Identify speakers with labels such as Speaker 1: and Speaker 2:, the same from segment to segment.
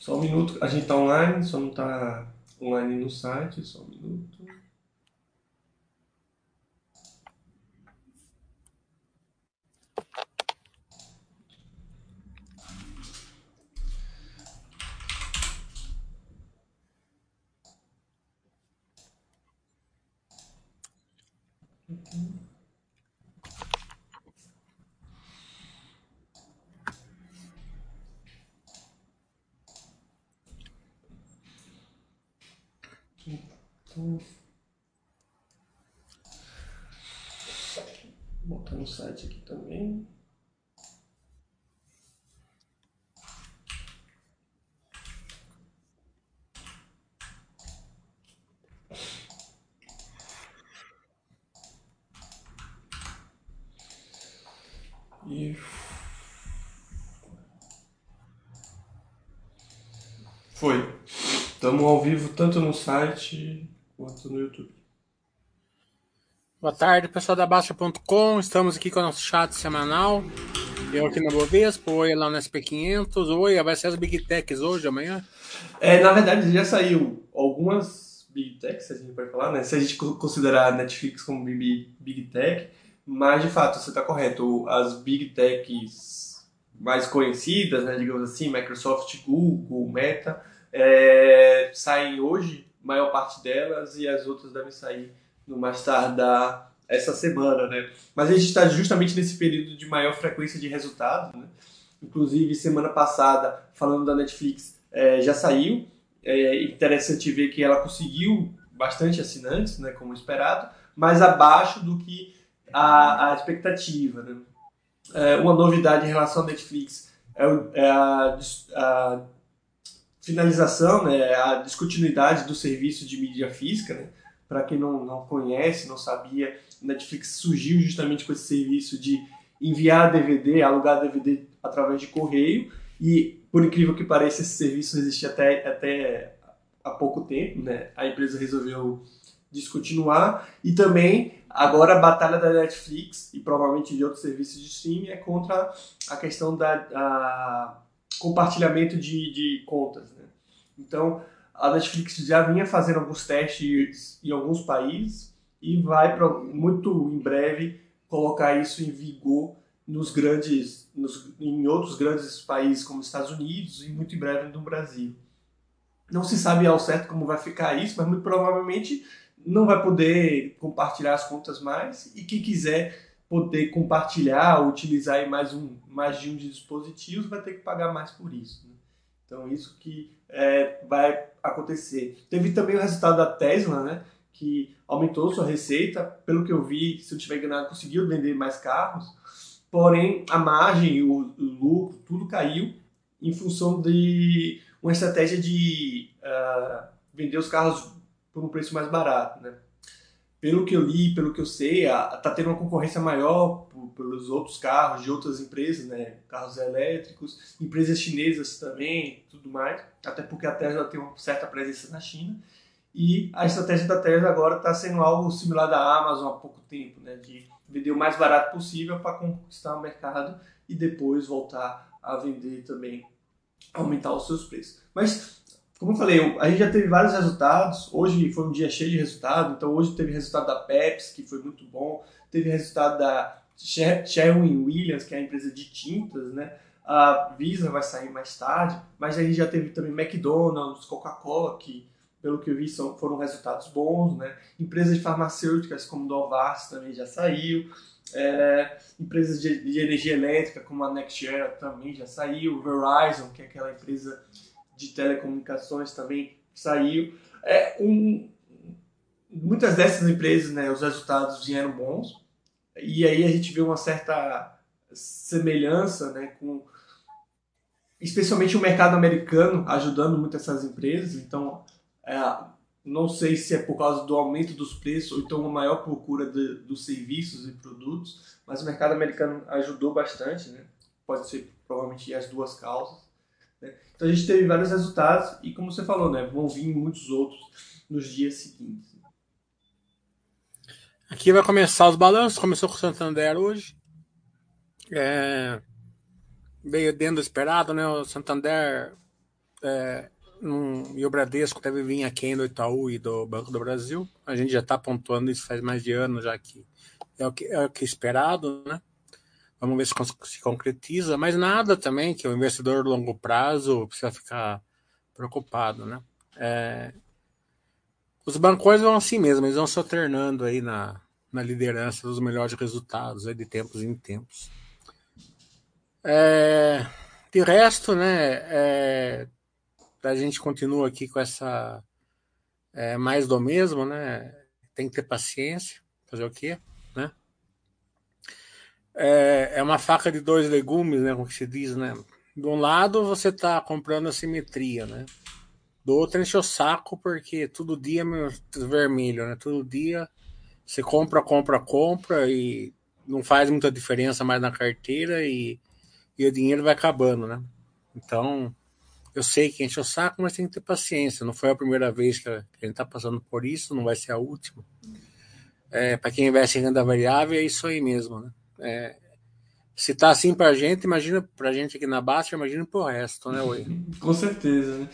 Speaker 1: Só um minuto, a gente tá online, só não tá online no site, só um minuto. Então, vou botar no site aqui também. E foi. Estamos ao vivo tanto no site quanto no YouTube.
Speaker 2: Boa tarde, pessoal da Baixa.com. Estamos aqui com o nosso chat semanal. Eu aqui na Bovespa, oi lá no SP500. Oi, vai ser as Big Techs hoje, amanhã?
Speaker 1: É, na verdade, já saiu algumas Big Techs, a gente pode falar, né? Se a gente considerar Netflix como Big, Big Tech, mas de fato, você está correto. As Big Techs mais conhecidas, né, digamos assim, Microsoft, Google, Meta, é, saem hoje, maior parte delas, e as outras devem sair no mais tardar essa semana, né? Mas a gente está justamente nesse período de maior frequência de resultados, né? Inclusive, semana passada, falando da Netflix, é, já saiu. É interessante ver que ela conseguiu bastante assinantes, né, como esperado, mas abaixo do que a, a expectativa. Né? É, uma novidade em relação à Netflix é, é a, a finalização, né, a descontinuidade do serviço de mídia física. Né? Para quem não, não conhece, não sabia, Netflix surgiu justamente com esse serviço de enviar DVD, alugar DVD através de correio. E, por incrível que pareça, esse serviço existia até, até há pouco tempo. Né? A empresa resolveu descontinuar. E também, agora, a batalha da Netflix e provavelmente de outros serviços de streaming é contra a questão da a compartilhamento de, de contas. Né? Então, a Netflix já vinha fazendo alguns testes em alguns países e vai, pra, muito em breve, colocar isso em vigor nos grandes, nos, em outros grandes países como Estados Unidos e muito em breve no Brasil. Não se sabe ao certo como vai ficar isso, mas muito provavelmente não vai poder compartilhar as contas mais e quem quiser poder compartilhar, utilizar mais, um, mais de um vai ter que pagar mais por isso. Né? Então, isso que é, vai acontecer. Teve também o resultado da Tesla, né, que aumentou sua receita. Pelo que eu vi, se eu estiver enganado, conseguiu vender mais carros. Porém, a margem, o, o lucro, tudo caiu em função de uma estratégia de uh, vender os carros por um preço mais barato, né? Pelo que eu li, pelo que eu sei, está tendo uma concorrência maior por, pelos outros carros de outras empresas, né? Carros elétricos, empresas chinesas também, tudo mais. Até porque a Tesla tem uma certa presença na China. E a estratégia da Tesla agora está sendo algo similar da Amazon há pouco tempo, né? De vender o mais barato possível para conquistar o mercado e depois voltar a vender também, aumentar os seus preços. Mas como eu falei, a gente já teve vários resultados. Hoje foi um dia cheio de resultado. Então, hoje teve resultado da Pepsi, que foi muito bom. Teve resultado da Sherwin Williams, que é a empresa de tintas, né? A Visa vai sair mais tarde. Mas a gente já teve também McDonald's, Coca-Cola, que, pelo que eu vi, são, foram resultados bons, né? Empresas farmacêuticas, como Novartis, também já saiu. É, empresas de, de, energia elétrica, como a NextEra, também já saiu. Verizon, que é aquela empresa de telecomunicações também saiu. É um, muitas dessas empresas, né, os resultados vieram bons e aí a gente vê uma certa semelhança, né, com especialmente o mercado americano ajudando muito essas empresas. Então, é, não sei se é por causa do aumento dos preços ou então uma maior procura de, dos serviços e produtos, mas o mercado americano ajudou bastante, né? Pode ser provavelmente as duas causas. Né? Então a gente teve vários resultados e, como você falou, né, vão vir muitos outros nos dias seguintes.
Speaker 2: Aqui vai começar os balanços. Começou com o Santander hoje. É... Veio dentro do esperado, né? O Santander é, um, e o Bradesco deve vir aquém do Itaú e do Banco do Brasil. A gente já está pontuando isso faz mais de ano, já que é o que é o que esperado, né? Vamos ver se se concretiza, mas nada também que o investidor longo prazo precisa ficar preocupado, né? É, os bancões vão assim mesmo, eles vão se alternando aí na, na liderança dos melhores resultados aí de tempos em tempos. É, de resto, né, é, a gente continua aqui com essa é, mais do mesmo, né? Tem que ter paciência, fazer o quê, né? É, é uma faca de dois legumes, né? Como que se diz, né? De um lado você está comprando a simetria, né? Do outro enche o saco porque todo dia é vermelho, né? Todo dia você compra, compra, compra e não faz muita diferença mais na carteira e, e o dinheiro vai acabando, né? Então, eu sei que enche o saco, mas tem que ter paciência. Não foi a primeira vez que a gente está passando por isso, não vai ser a última. É, para quem investe em renda variável, é isso aí mesmo. Né? É, se tá assim para a gente, imagina para a gente aqui na Baixa, imagina para o resto, né, Oi?
Speaker 1: Com certeza. Né?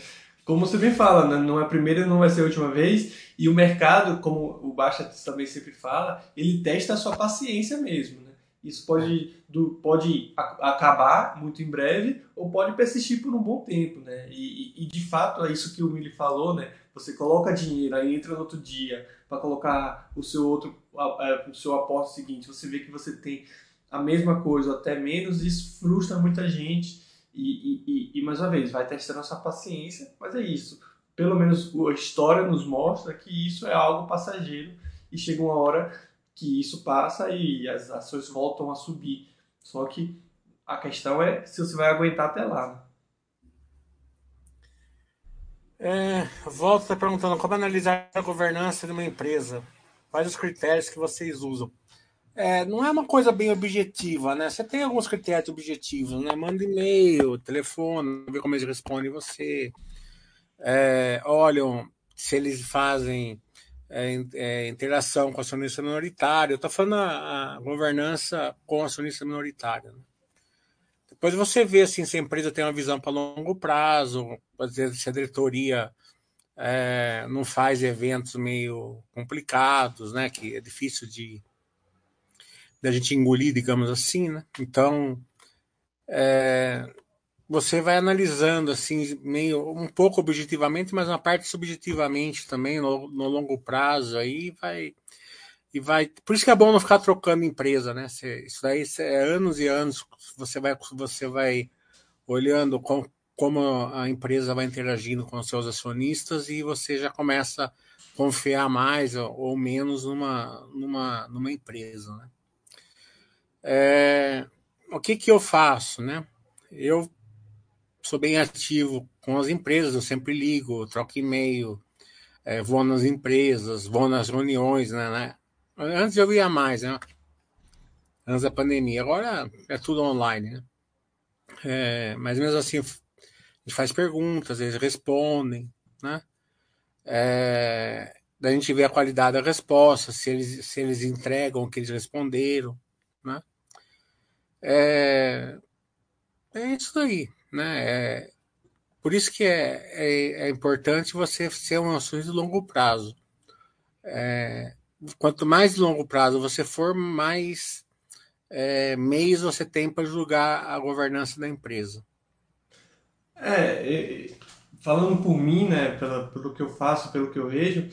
Speaker 1: Como você bem fala, né? não é a primeira e não vai ser a última vez. E o mercado, como o Baixa também sempre fala, ele testa a sua paciência mesmo. Né? Isso pode, do, pode acabar muito em breve ou pode persistir por um bom tempo, né? E, e, de fato é isso que o Mili falou, né? Você coloca dinheiro, aí entra no outro dia para colocar o seu outro, o seu aporte seguinte, você vê que você tem a mesma coisa, ou até menos, isso frustra muita gente. E, e, e, mais uma vez, vai testando a sua paciência, mas é isso. Pelo menos a história nos mostra que isso é algo passageiro e chega uma hora que isso passa e as ações voltam a subir. Só que a questão é se você vai aguentar até lá. Né?
Speaker 2: É, volta perguntando como analisar a governança de uma empresa. Quais os critérios que vocês usam? É, não é uma coisa bem objetiva, né? Você tem alguns critérios objetivos, né? Manda e-mail, telefone, vê como eles respondem você. É, olham se eles fazem é, é, interação com acionista minoritário. Eu estou falando a, a, governança com acionista minoritário. Né? Depois você vê assim, se a empresa tem uma visão para longo prazo, se a diretoria é, não faz eventos meio complicados, né? que é difícil de, de a gente engolir, digamos assim. Né? Então, é, você vai analisando assim meio um pouco objetivamente, mas uma parte subjetivamente também no, no, longo prazo aí vai e vai. Por isso que é bom não ficar trocando empresa, né? isso daí é anos e anos você vai você vai olhando com, como a empresa vai interagindo com os seus acionistas e você já começa a confiar mais ou menos numa numa numa empresa, né? É, o que que eu faço, né? Eu sou bem ativo com as empresas, eu sempre ligo, troco e-mail, é, vou nas empresas, vou nas reuniões, né, né? Antes eu ia mais, né? Antes da pandemia. Agora é tudo online, né? É, mas mesmo assim, a gente faz perguntas, eles respondem, né? É, daí a gente vê a qualidade da resposta, se eles, se eles entregam o que eles responderam? É, é isso aí. Né? É, por isso que é, é, é, importante você ser um assunto de longo prazo. É, quanto mais longo prazo você for, mais é, meios você tem para julgar a governança da empresa.
Speaker 1: É, falando por mim, né, pelo, pelo que eu faço, pelo que eu vejo,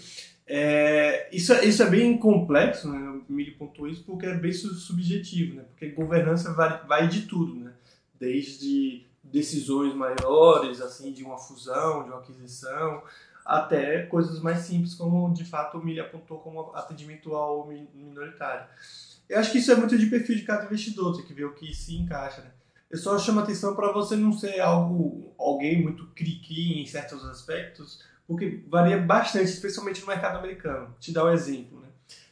Speaker 1: é, isso, isso é bem complexo, né? O Mili pontuou isso porque é bem subjetivo, né? Porque governança vai, vai de tudo, né? Desde decisões maiores, assim, de uma fusão, de uma aquisição, até coisas mais simples, como de fato o Milha apontou como atendimento ao minoritário. Eu acho que isso é muito de perfil de cada investidor, tem que ver o que se encaixa, né? Eu só chamo atenção para você não ser algo, alguém muito cri-cri em certos aspectos, porque varia bastante, especialmente no mercado americano. Te dar um exemplo, né?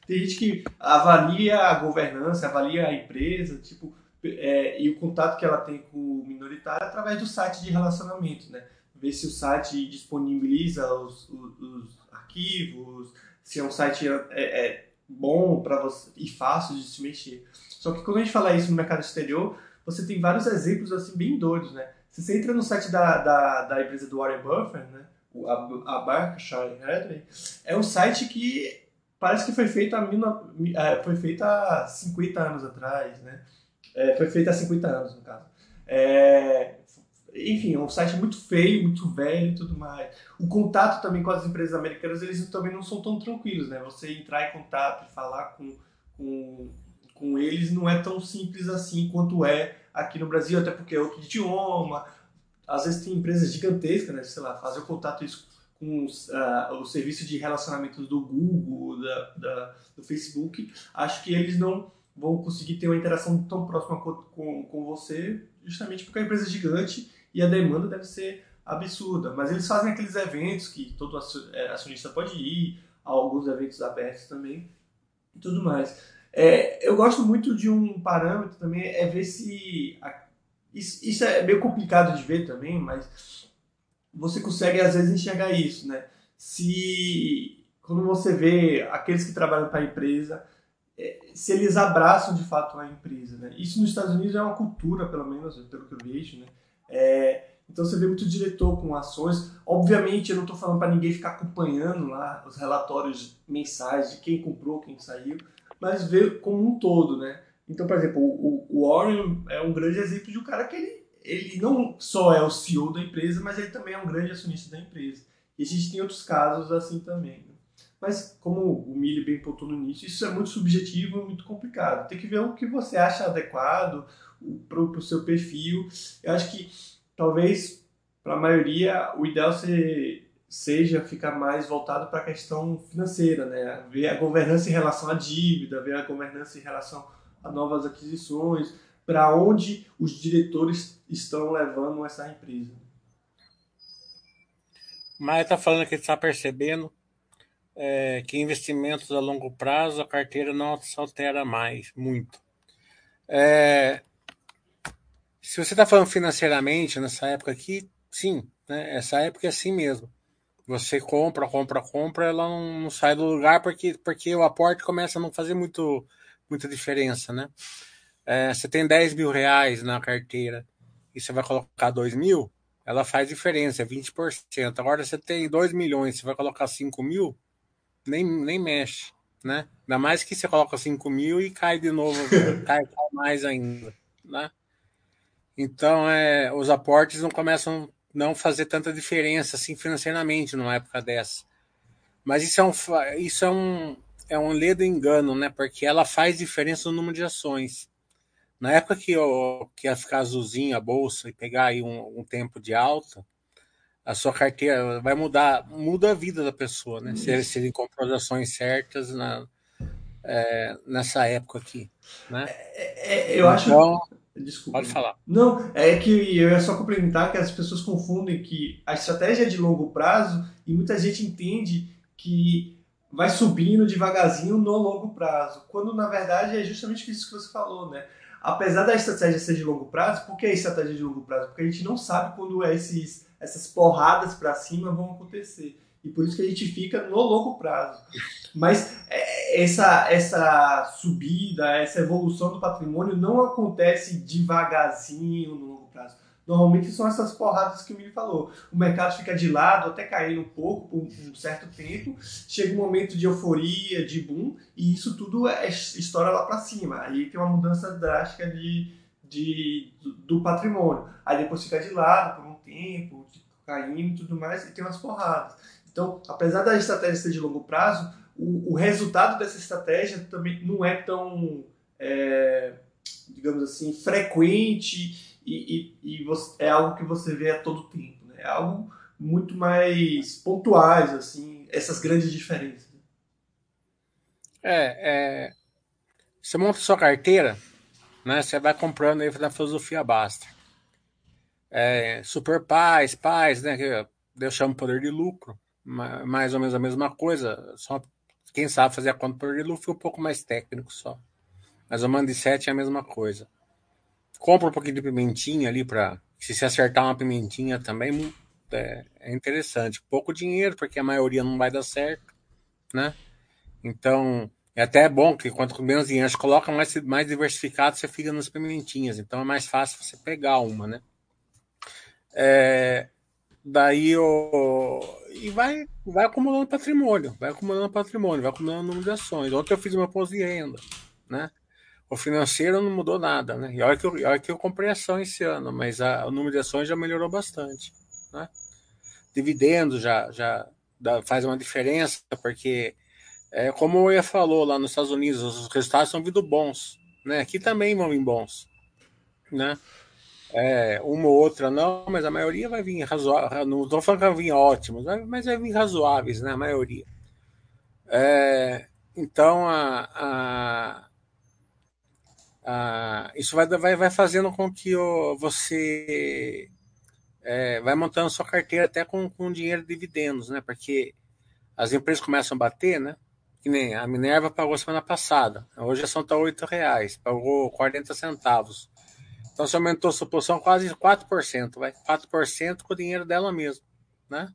Speaker 1: Tem gente que avalia a governança, avalia a empresa, tipo, é, e o contato que ela tem com o minoritário através do site de relacionamento, né? Ver se o site disponibiliza os, os, os arquivos, se é um site é, é bom para você e fácil de se mexer. Só que quando a gente fala isso no mercado exterior, você tem vários exemplos assim bem doidos, né? Se você entra no site da, da, da empresa do Warren Buffett, né? A, a Berkshire Hathaway, é um site que parece que foi feito há, é, foi feito há 50 anos atrás, né? É, foi feito há 50 anos, no caso. É, enfim, é um site muito feio, muito velho e tudo mais. O contato também com as empresas americanas, eles também não são tão tranquilos, né? Você entrar em contato e falar com, com, com eles não é tão simples assim quanto é aqui no Brasil, até porque é outro idioma. Às vezes tem empresas gigantescas, né? Sei lá, fazer o contato isso com uh, o serviço de relacionamento do Google, da, da, do Facebook. Acho que eles não vão conseguir ter uma interação tão próxima com, com, com você, justamente porque a empresa é gigante e a demanda deve ser absurda. Mas eles fazem aqueles eventos que todo é, acionista pode ir, alguns eventos abertos também e tudo mais. É, eu gosto muito de um parâmetro também, é ver se. Isso, isso, é meio complicado de ver também, mas você consegue às vezes enxergar isso, né? Se. Quando você vê aqueles que trabalham para a empresa, é, se eles abraçam de fato a empresa, né? Isso nos Estados Unidos é uma cultura, pelo menos, pelo que eu vejo, né? É, então você vê muito diretor com ações. Obviamente, eu não estou falando para ninguém ficar acompanhando lá os relatórios mensais de quem comprou, quem saiu, mas ver como um todo, né? Então, por exemplo, o, o Warren é um grande exemplo de um cara que ele, ele não só é o CEO da empresa, mas ele também é um grande acionista da empresa. E a gente tem outros casos assim também. Né? Mas, como o Mili bem pontuou no início, isso é muito subjetivo muito complicado. Tem que ver o que você acha adequado para o seu perfil. Eu acho que, talvez, para a maioria, o ideal se, seja ficar mais voltado para a questão financeira, né? Ver a governança em relação à dívida, ver a governança em relação a novas aquisições, para onde os diretores estão levando essa empresa.
Speaker 2: Mas está falando que está percebendo é, que investimentos a longo prazo a carteira não se altera mais muito. É, se você está falando financeiramente nessa época aqui, sim, né, essa época é assim mesmo. Você compra, compra, compra, ela não, não, sai do lugar porque, porque o aporte começa a não fazer muito, muita diferença, né? É, você tem 10 mil reais na carteira e você vai colocar 2 mil, ela faz diferença, é 20%. Agora você tem 2 milhões, você vai colocar 5 mil, nem, nem mexe, né? Ainda mais que você coloca 5 mil e cai de novo, cai, cai, mais ainda, né? Então, é, os aportes não começam a não fazer tanta diferença assim financeiramente numa época dessa. Mas isso é um, isso é um, é um ledo engano, né? Porque ela faz diferença no número de ações. Na época que, eu, que ia ficar azulzinha a bolsa e pegar aí um, um tempo de alta, a sua carteira vai mudar, muda a vida da pessoa, né? Se, se ele comprou as ações certas na, é, nessa época aqui, né?
Speaker 1: É, é, eu acho.
Speaker 2: Então, Desculpa. Pode falar.
Speaker 1: Não, é que eu ia só complementar que as pessoas confundem que a estratégia é de longo prazo e muita gente entende que vai subindo devagarzinho no longo prazo, quando na verdade é justamente isso que você falou, né? Apesar da estratégia ser de longo prazo, por que a estratégia de longo prazo? Porque a gente não sabe quando esses essas porradas para cima vão acontecer. E por isso que a gente fica no longo prazo. Mas é, essa, essa subida, essa evolução do patrimônio não acontece devagarzinho no. Normalmente são essas porradas que o Mili falou. O mercado fica de lado, até cair um pouco por um certo tempo. Chega um momento de euforia, de boom, e isso tudo é, estoura lá para cima. Aí tem uma mudança drástica de, de, do patrimônio. Aí depois fica de lado por um tempo, caindo e tudo mais, e tem umas porradas. Então, apesar da estratégia ser de longo prazo, o, o resultado dessa estratégia também não é tão, é, digamos assim, frequente e, e, e você, é algo que você vê a todo tempo. Né? É algo muito mais pontuais, assim, essas grandes diferenças.
Speaker 2: É, é, você monta sua carteira, né? Você vai comprando aí na filosofia basta. É, super paz, paz, né? Que eu chamo poder de lucro mais ou menos a mesma coisa, só quem sabe fazer a conta por ele foi um pouco mais técnico só. Mas o Mandi 7 é a mesma coisa. Compra um pouquinho de pimentinha ali para se se acertar uma pimentinha também é, é, interessante. Pouco dinheiro, porque a maioria não vai dar certo, né? Então, é até bom que quanto menos dinheiro você coloca, mais, mais diversificado você fica nas pimentinhas. Então é mais fácil você pegar uma, né? É, daí o. E vai, vai acumulando patrimônio, vai acumulando patrimônio, vai acumulando número de ações. Ontem eu fiz uma imposto de renda, né? O financeiro não mudou nada, né? E olha que eu, olha que eu comprei ação esse ano, mas a, o número de ações já melhorou bastante, né? Dividendos já, já dá, faz uma diferença, porque, é, como o Ia falou lá nos Estados Unidos, os resultados estão vindo bons, né? Aqui também vão vir bons, né? É, uma ou outra não, mas a maioria vai vir razoável. Não estou falando que vai vir ótimos, mas vai vir razoáveis, né? A maioria. É, então, a, a, a, isso vai, vai, vai fazendo com que o, você é, vai montando sua carteira até com, com dinheiro de dividendos, né? Porque as empresas começam a bater, né? Que nem a Minerva pagou semana passada. Hoje a ação está R$ reais, pagou 40 centavos. Então você aumentou sua posição quase 4%, vai. 4% com o dinheiro dela mesmo, né?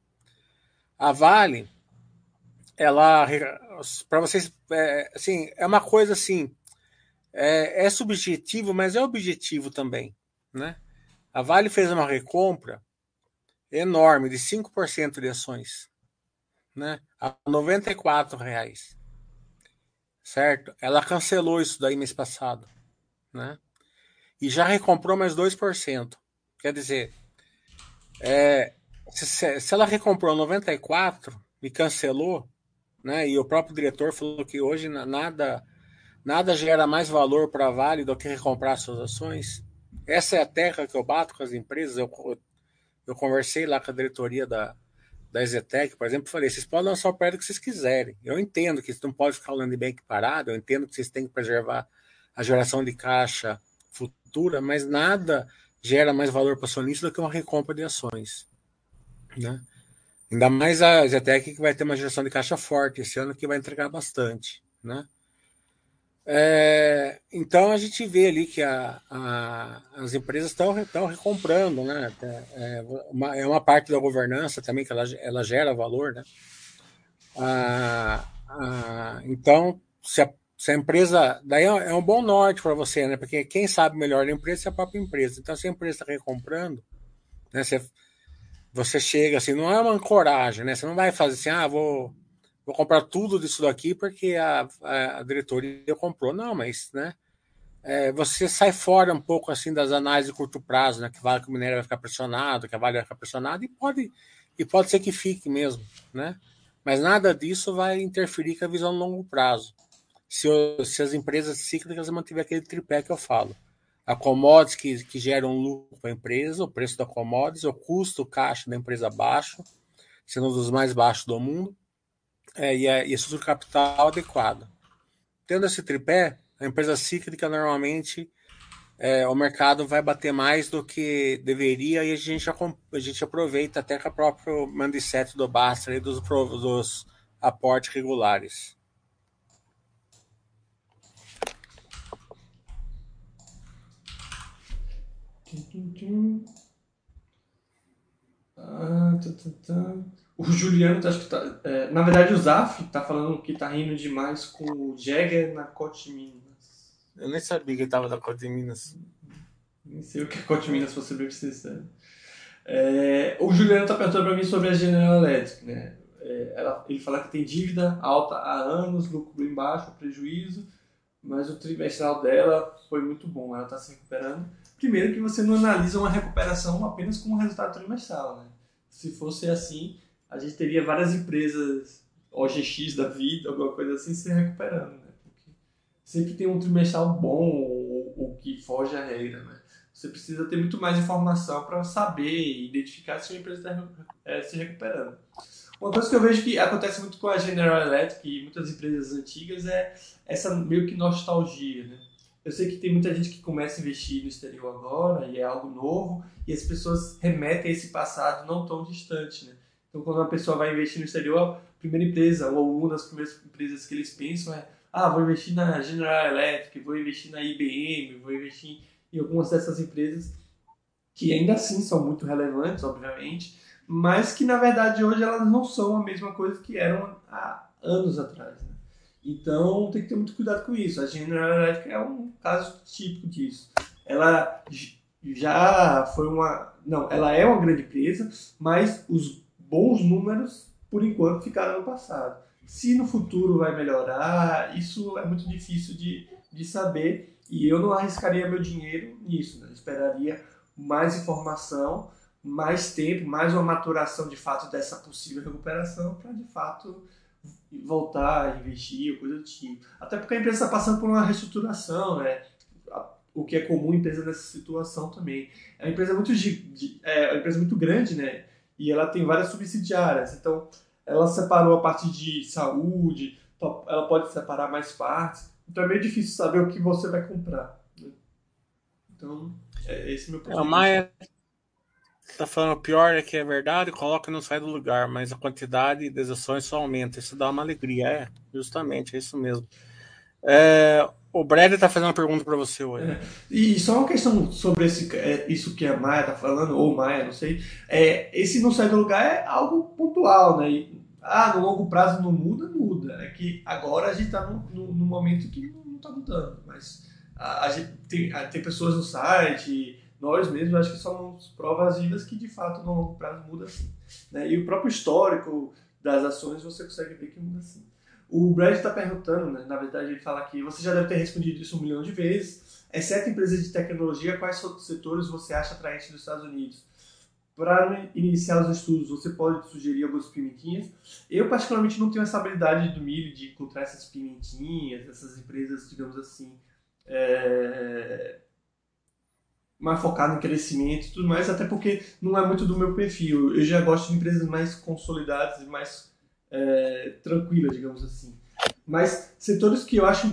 Speaker 2: A Vale, ela, para vocês, é, assim, é uma coisa assim, é, é subjetivo, mas é objetivo também, né? A Vale fez uma recompra enorme de 5% de ações, né? A R$ reais. Certo? Ela cancelou isso daí mês passado, né? e já recomprou mais 2%. Quer dizer, é, se, se, ela recomprou 94 e cancelou, né, e o próprio diretor falou que hoje nada nada gera mais valor para a Vale do que recomprar suas ações. Essa é a terra que eu bato com as empresas. Eu, eu conversei lá com a diretoria da, da Ezetec, por exemplo, falei: vocês podem lançar o prédio que vocês quiserem. Eu entendo que vocês não podem ficar o land bank parado, eu entendo que vocês têm que preservar a geração de caixa futura, mas nada gera mais valor para o acionista do que uma recompra de ações. Né? Ainda mais a Zetec que vai ter uma geração de caixa forte esse ano que vai entregar bastante. Né? É, então a gente vê ali que a, a, as empresas estão recomprando, né? É uma, é uma, parte da governança também que ela, ela gera valor, né? Ah, então, se a, se a empresa. Daí é, é um bom norte para você, né? Porque quem sabe melhor a empresa é a própria empresa. Então, se a empresa está recomprando, né? Você, você chega assim, não é uma ancoragem, né? Você não vai fazer assim, ah, vou, vou comprar tudo disso daqui porque a, a, a diretoria comprou. Não, mas, né? É, você sai fora um pouco assim das análises de curto prazo, né? Que vale que o minério vai ficar pressionado, que a Vale vai ficar pressionado, e pode, e pode ser que fique mesmo, né? Mas nada disso vai interferir com a visão a longo prazo se, se as empresas cíclicas mantiver aquele tripé que eu falo. A commodities que, que geram lucro para a empresa, o preço da commodities, o custo caixa da empresa baixo, sendo um dos mais baixos do mundo, é, e, a, e a estrutura capital adequada. Tendo esse tripé, a empresa cíclica normalmente é, o mercado vai bater mais do que deveria e a gente, a gente aproveita até com a própria mindset do Basta e dos, dos aportes regulares.
Speaker 1: Ah. O Juliano, tá, acho que tá, é, na verdade o Zaf tá falando que tá rindo demais com o Jagger na Cote Minas.
Speaker 2: Eu nem sabia que ele tava na Cote Minas.
Speaker 1: Nem sei o que é Cote Minas, se você bem sincero. É, o Juliano tá perguntando para mim sobre a General Electric, né? É, ela, ele fala que tem dívida alta há anos, lucro embaixo, prejuízo, mas o trimestral dela foi muito bom, ela está se recuperando. Primeiro que você não analisa uma recuperação apenas com o resultado trimestral, né? Se fosse assim, a gente teria várias empresas OGX da vida, alguma coisa assim, se recuperando, né? Porque sempre tem um trimestral bom ou, ou que foge à regra, né? Você precisa ter muito mais informação para saber e identificar se a empresa está é, se recuperando. Uma coisa que eu vejo que acontece muito com a General Electric e muitas empresas antigas é essa meio que nostalgia, né? Eu sei que tem muita gente que começa a investir no exterior agora e é algo novo e as pessoas remetem a esse passado não tão distante, né? Então, quando uma pessoa vai investir no exterior, a primeira empresa ou uma das primeiras empresas que eles pensam é ah, vou investir na General Electric, vou investir na IBM, vou investir em algumas dessas empresas que ainda assim são muito relevantes, obviamente, mas que na verdade hoje elas não são a mesma coisa que eram há anos atrás. Né? Então tem que ter muito cuidado com isso. A General Electric é um caso típico disso. Ela já foi uma. Não, ela é uma grande empresa, mas os bons números, por enquanto, ficaram no passado. Se no futuro vai melhorar, isso é muito difícil de, de saber e eu não arriscaria meu dinheiro nisso. Né? Esperaria mais informação, mais tempo, mais uma maturação de fato dessa possível recuperação para de fato voltar a investir coisa do tipo. Até porque a empresa está passando por uma reestruturação, né? o que é comum em empresa nessa situação também. É uma empresa muito, é uma empresa muito grande, né? E ela tem várias subsidiárias. Então, ela separou a parte de saúde, ela pode separar mais partes. Então, é meio difícil saber o que você vai comprar. Né? Então, é esse meu ponto
Speaker 2: é, Maia tá falando pior é que é verdade, coloca e não sai do lugar, mas a quantidade de ações só aumenta. Isso dá uma alegria. É, justamente, é isso mesmo. É, o Brad está fazendo uma pergunta para você hoje. É.
Speaker 1: E só uma questão sobre esse, é, isso que a Maia está falando, ou Maia, não sei. É, esse não sai do lugar é algo pontual, né? E, ah, no longo prazo não muda, muda. É que agora a gente está num, num, momento que não está mudando. Mas a, a gente tem, a, tem pessoas no site, nós mesmos, acho que somos provas vivas que de fato no longo prazo muda sim. Né? E o próprio histórico das ações você consegue ver que muda sim. O Brad está perguntando, né? na verdade ele fala que você já deve ter respondido isso um milhão de vezes, exceto empresas de tecnologia, quais setores você acha atraentes nos Estados Unidos? Para iniciar os estudos, você pode sugerir algumas pimentinhas. Eu, particularmente, não tenho essa habilidade do milho de encontrar essas pimentinhas, essas empresas, digamos assim, é... mais focadas em crescimento e tudo mais, até porque não é muito do meu perfil. Eu já gosto de empresas mais consolidadas e mais é, tranquila, digamos assim. Mas setores que eu acho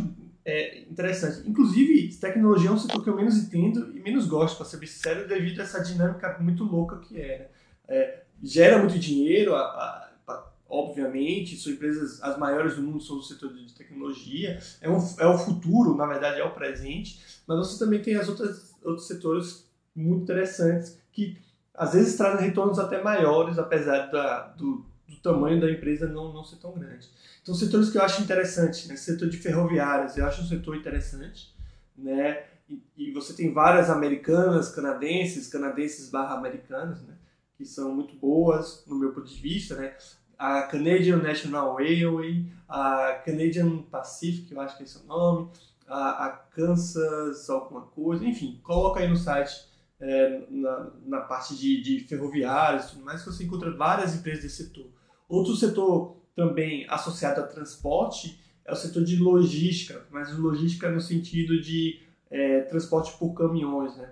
Speaker 1: é, interessante. Inclusive, tecnologia é um setor que eu menos entendo e menos gosto, para ser bem sincero, devido a essa dinâmica muito louca que é. Né? é gera muito dinheiro, a, a, a, obviamente, são empresas, as maiores do mundo são do setor de tecnologia, é, um, é o futuro, na verdade é o presente, mas você também tem as outras, outros setores muito interessantes que às vezes trazem retornos até maiores, apesar da, do, do tamanho da empresa não, não ser tão grande. Então, setores que eu acho interessantes, né? setor de ferroviárias, eu acho um setor interessante, né? E, e você tem várias americanas, canadenses, canadenses barra americanas, né? Que são muito boas, no meu ponto de vista, né? A Canadian National Railway, a Canadian Pacific, eu acho que é esse o nome, a, a Kansas alguma coisa, enfim, coloca aí no site é, na, na, parte de, de ferroviários e tudo mais, você encontra várias empresas desse setor. Outro setor também associado a transporte é o setor de logística, mas logística no sentido de é, transporte por caminhões. Né?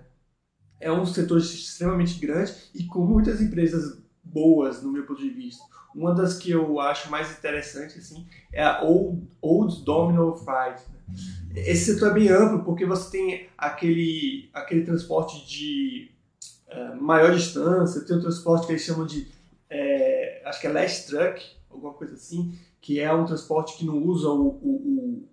Speaker 1: É um setor extremamente grande e com muitas empresas boas, no meu ponto de vista. Uma das que eu acho mais interessante assim, é a Old, Old Domino Freight. Esse setor é bem amplo porque você tem aquele, aquele transporte de uh, maior distância, tem o transporte que eles chamam de, é, acho que é last truck, alguma coisa assim, que é um transporte que não usa o, o,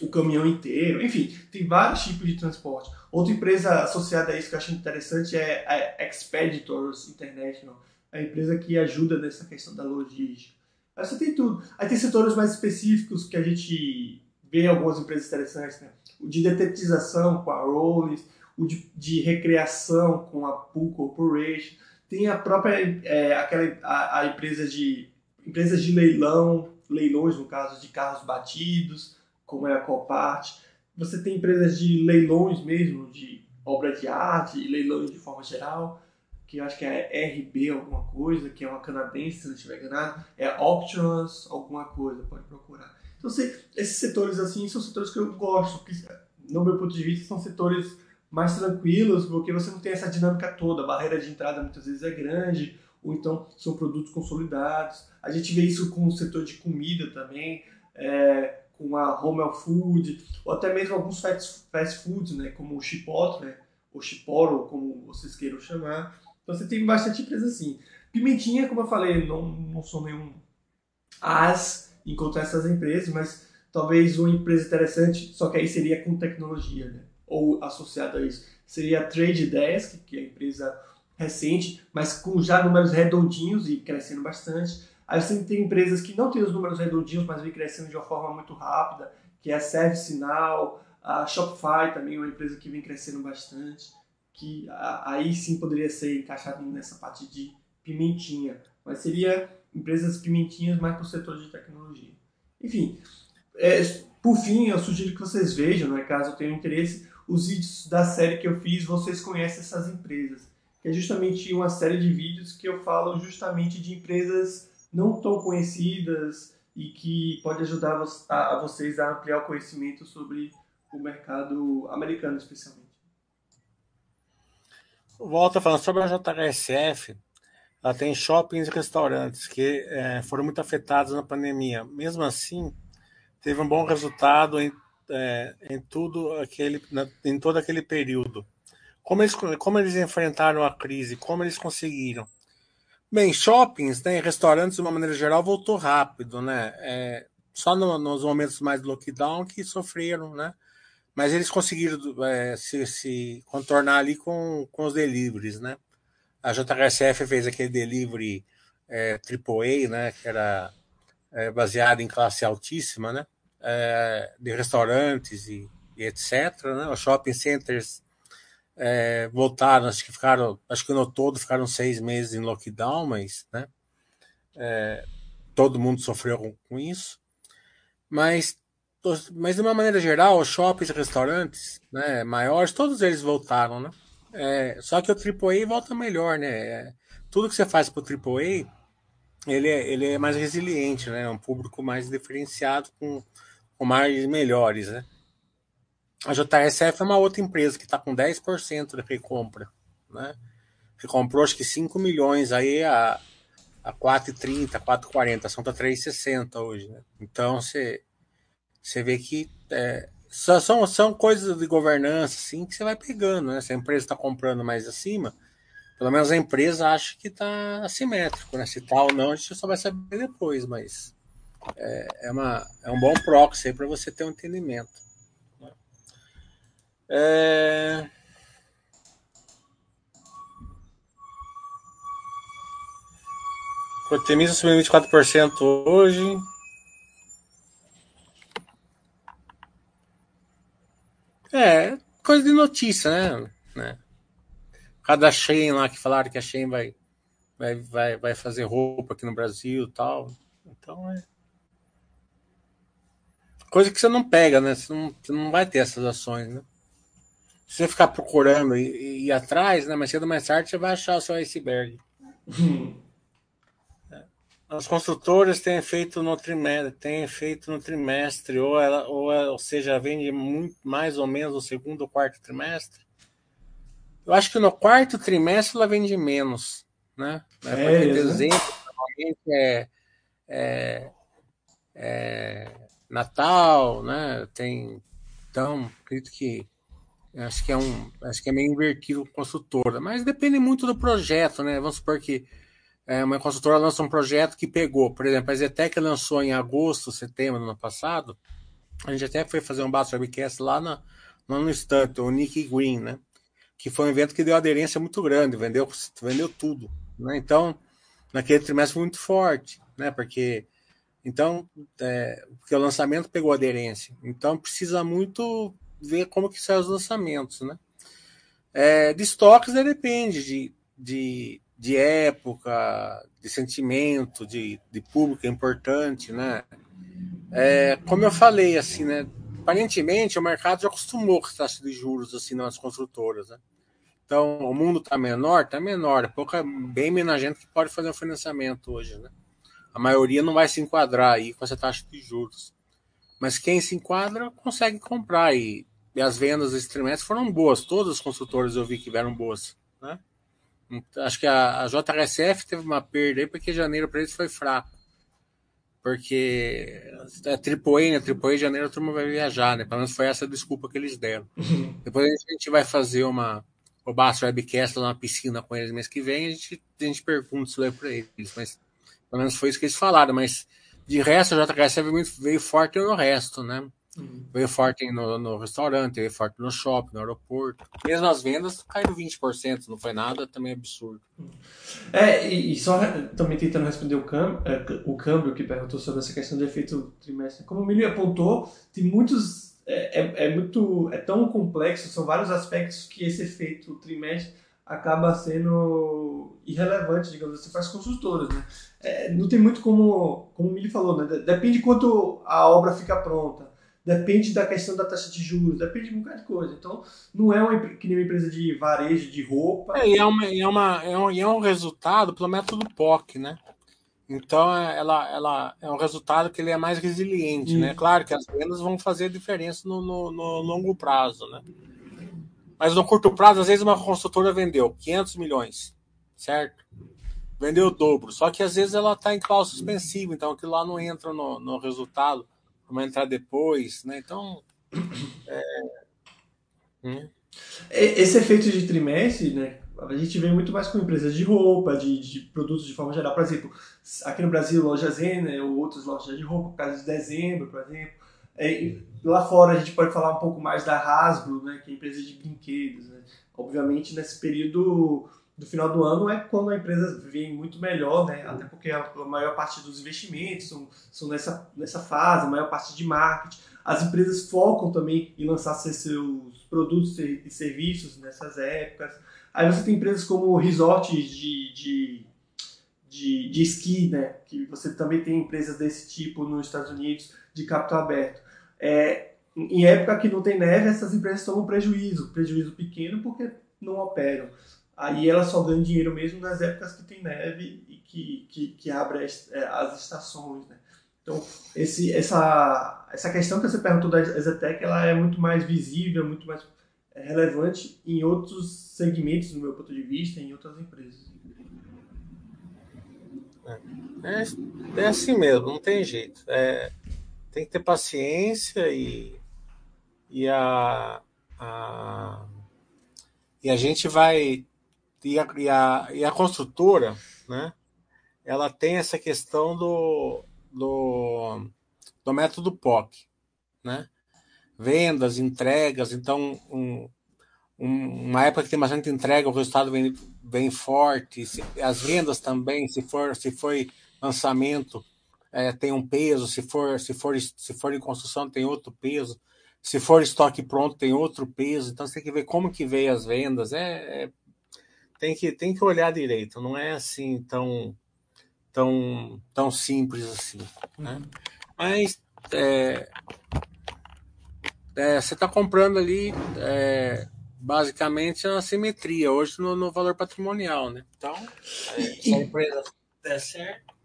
Speaker 1: o, o caminhão inteiro. Enfim, tem vários tipos de transporte. Outra empresa associada a isso que eu acho interessante é a Expeditors International, a empresa que ajuda nessa questão da logística. Aí você tem tudo. Aí tem setores mais específicos que a gente vê algumas empresas interessantes, né? O de detetização com a Rollins, o de, de recreação com a Pool Corporation, tem a própria é, aquela a, a, empresa de empresas de leilão, leilões no caso de carros batidos, como é a Copart. Você tem empresas de leilões mesmo, de obra de arte e leilões de forma geral, que eu acho que é RB alguma coisa, que é uma canadense, se não estiver enganado, é Auctions alguma coisa, pode procurar. Então, esses setores assim são setores que eu gosto, porque, no meu ponto de vista, são setores mais tranquilos, porque você não tem essa dinâmica toda, a barreira de entrada muitas vezes é grande, ou então são produtos consolidados. A gente vê isso com o setor de comida também, é, com a Home Food, ou até mesmo alguns fast, fast foods, né, como o Chipotle, né, ou Chiporo, como vocês queiram chamar. Então você tem bastante empresa assim. Pimentinha, como eu falei, não, não sou nenhum as encontrar essas empresas, mas talvez uma empresa interessante, só que aí seria com tecnologia, né? ou associada a isso. Seria a Trade Desk, que é a empresa recente, mas com já números redondinhos e crescendo bastante. Aí você tem empresas que não têm os números redondinhos, mas vem crescendo de uma forma muito rápida, que é a ServiceNow, a Shopify também uma empresa que vem crescendo bastante, que aí sim poderia ser encaixado nessa parte de pimentinha, mas seria empresas pimentinhas mais para o setor de tecnologia. Enfim, é, por fim, eu sugiro que vocês vejam, né, caso tenham interesse, os vídeos da série que eu fiz, vocês conhecem essas empresas, que é justamente uma série de vídeos que eu falo justamente de empresas não tão conhecidas e que pode ajudar a vocês a ampliar o conhecimento sobre o mercado americano, especialmente.
Speaker 2: Volta falando sobre a JHSF, ela tem shoppings e restaurantes que é, foram muito afetados na pandemia. Mesmo assim, teve um bom resultado em, é, em tudo aquele, na, em todo aquele período. Como eles, como eles enfrentaram a crise? Como eles conseguiram? Bem, shoppings né, e restaurantes, de uma maneira geral, voltou rápido, né? É, só no, nos momentos mais lockdown que sofreram, né? Mas eles conseguiram é, se, se, contornar ali com, com os deliveries, né? A JHSF fez aquele delivery é, AAA, né? Que era é, baseado em classe altíssima, né? É, de restaurantes e, e, etc. Né? Os shopping centers é, voltaram, acho que ficaram, acho que no todo ficaram seis meses em lockdown, mas né, é, todo mundo sofreu com, com, isso. Mas, mas de uma maneira geral, os shoppings restaurantes né, maiores, todos eles voltaram, né? É, só que o AAA volta melhor, né? É, tudo que você faz para o AAA, ele é, ele é mais resiliente, né? É um público mais diferenciado, com, com mais melhores, né? A JSF é uma outra empresa que está com 10% da recompra, né? Que comprou acho que 5 milhões aí a, a 4,30, 4,40, são para 3,60 hoje, né? Então você você vê que é, são, são coisas de governança assim que você vai pegando, né? Se a empresa está comprando mais acima, pelo menos a empresa acha que está assimétrico, né? Se tá ou não, a gente só vai saber depois, mas é, é, uma, é um bom proxy para você ter um entendimento. É... Cotemisa subiu 24% hoje. É, coisa de notícia, né? né? Cada Shein lá que falaram que a Shein vai, vai, vai, vai fazer roupa aqui no Brasil e tal. Então é. Coisa que você não pega, né? Você não, você não vai ter essas ações, né? Se você ficar procurando e, ir atrás, né? Mais cedo ou mais tarde você vai achar o seu iceberg. As construtoras têm feito no trimestre, têm feito no trimestre, ou, ela, ou, ou seja, vende muito mais ou menos no segundo ou quarto trimestre. Eu acho que no quarto trimestre ela vende menos, né? É, Porque né? dezembro normalmente é, é, é Natal, né? Tem então acredito que Acho que é um, acho que é meio invertido consultora, mas depende muito do projeto, né? Vamos supor que é, uma consultora lança um projeto que pegou, por exemplo, a Zetec lançou em agosto, setembro do ano passado. A gente até foi fazer um Basso Webcast lá na, no instante, o Nick Green, né? Que foi um evento que deu aderência muito grande, vendeu, vendeu tudo, né? Então, naquele trimestre foi muito forte, né? Porque então, é, porque o lançamento pegou aderência. Então, precisa muito ver como que saem os lançamentos, né? É, de estoques né, depende de, de, de época, de sentimento, de, de público é importante, né? É, como eu falei, assim, né? Aparentemente o mercado já acostumou com as taxas de juros assim nas construtoras, né? Então o mundo está menor, está menor, é pouca, bem menos gente que pode fazer um financiamento hoje, né? A maioria não vai se enquadrar aí com essa taxa de juros. Mas quem se enquadra consegue comprar e e as vendas desse trimestre foram boas. Todas as consultoras eu vi que vieram boas. Né? Acho que a, a JHSF teve uma perda aí porque janeiro para eles foi fraco. Porque é AAA, né? AAA janeiro a turma vai viajar, né? Pelo menos foi essa a desculpa que eles deram. Uhum. Depois a gente vai fazer uma o Basso Webcast lá na piscina com eles mês que vem, a gente, a gente pergunta isso aí para eles. Mas pelo menos foi isso que eles falaram. Mas de resto, a JHSF veio, veio forte no resto, né? Uhum. Veio forte no, no, restaurante, veio forte no shopping, no aeroporto. Mesmo as vendas caíram 20%, não foi nada também absurdo.
Speaker 1: É, e, e só também tentando responder o câmbio, é, o câmbio que perguntou sobre essa questão do efeito trimestre. Como o Milho apontou, tem muitos é, é, é, muito é tão complexo, são vários aspectos que esse efeito trimestre acaba sendo irrelevante, digamos assim, para as construtoras, né? É, não tem muito como, como o Mili falou, né? Depende de quanto a obra fica pronta, depende da questão da taxa de juros, depende de um bocado de coisa. Então, não é uma, que nem uma empresa de varejo, de roupa.
Speaker 2: É, e é, uma, é, uma, é, um, é um resultado pelo método POC, né? Então, é, ela, ela é um resultado que ele é mais resiliente, né? Claro que as vendas vão fazer diferença no, no, no longo prazo, né? Mas no curto prazo, às vezes uma construtora vendeu 500 milhões, certo? Vendeu o dobro. Só que às vezes ela está em cláusula suspensiva, então aquilo lá não entra no, no resultado, vai entrar depois, né? Então. É...
Speaker 1: Hum. Esse efeito de trimestre, né? A gente vê muito mais com empresas de roupa, de, de produtos de forma geral. Por exemplo, aqui no Brasil, loja Zen, né, ou outras lojas de roupa, por causa de dezembro, por exemplo. É, lá fora a gente pode falar um pouco mais da Hasbro, né, que é empresa de brinquedos. Né? Obviamente, nesse período do final do ano é quando a empresa vem muito melhor, né? até porque a maior parte dos investimentos são, são nessa, nessa fase, a maior parte de marketing. As empresas focam também em lançar seus produtos e serviços nessas épocas. Aí você tem empresas como resorts de, de, de, de esqui, né? que você também tem empresas desse tipo nos Estados Unidos de capital aberto. É, em época que não tem neve, essas empresas tomam prejuízo, prejuízo pequeno porque não operam. Aí elas só ganham dinheiro mesmo nas épocas que tem neve e que, que, que abre as, é, as estações. Né? Então, esse, essa, essa questão que você perguntou da Zetec, ela é muito mais visível, muito mais é, relevante em outros segmentos, no meu ponto de vista, em outras empresas.
Speaker 2: É, é assim mesmo, não tem jeito. É, tem que ter paciência e, e a, a e a gente vai e a, e a, e a construtora, né? Ela tem essa questão do, do, do método POC, né? Vendas, entregas, então um, um, uma época que tem bastante entrega, o resultado vem, vem forte. Se, as vendas também, se for se foi lançamento, é, tem um peso, se for, se, for, se for em construção, tem outro peso, se for estoque pronto, tem outro peso, então você tem que ver como que veio as vendas, é, é tem, que, tem que olhar direito, não é assim tão, tão, tão simples assim. Né? Mas é, é, você está comprando ali é, basicamente a simetria hoje no, no valor patrimonial, né? Então, é, se a empresa der certo,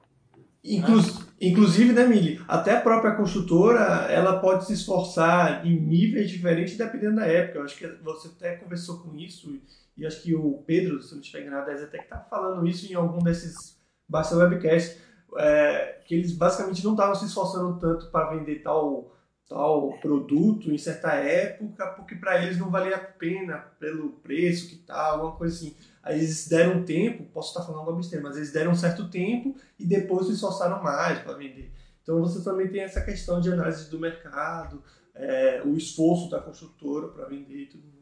Speaker 1: Inclu inclusive, né, Mili? Até a própria construtora, ela pode se esforçar em níveis diferentes dependendo da época. Eu acho que você até conversou com isso, e acho que o Pedro, se não estiver enganado, até que está falando isso em algum desses basta webcasts, é, que eles basicamente não estavam se esforçando tanto para vender tal tal produto em certa época, porque para eles não valia a pena pelo preço que tal, alguma coisa assim. Aí eles deram tempo, posso estar falando alguma besteira, mas eles deram um certo tempo e depois se esforçaram mais para vender. Então você também tem essa questão de análise do mercado, é, o esforço da construtora para vender e tudo.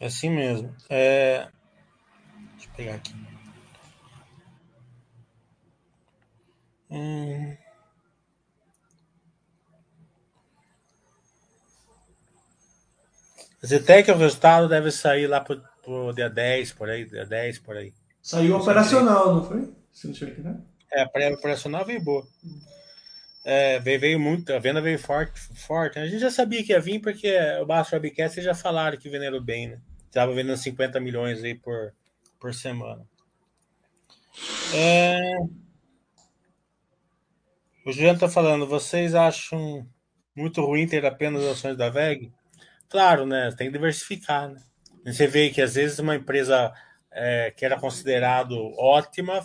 Speaker 2: É assim mesmo. É... Deixa eu pegar aqui. Hum... Zetec, o resultado deve sair lá pro, pro dia 10, por aí, dia 10, por aí.
Speaker 1: Saiu operacional, não foi? Se não tiver aqui, né?
Speaker 2: É, a operacional veio boa. É, veio, veio muito, a venda veio forte, forte. A gente já sabia que ia vir, porque o Baixo Webcast já falaram que venderam bem, né? Estava vendendo 50 milhões aí por, por semana. É... O Juliano está falando, vocês acham muito ruim ter apenas ações da VEG? Claro, né? Tem que diversificar, né? Você vê que às vezes uma empresa é, que era considerado ótima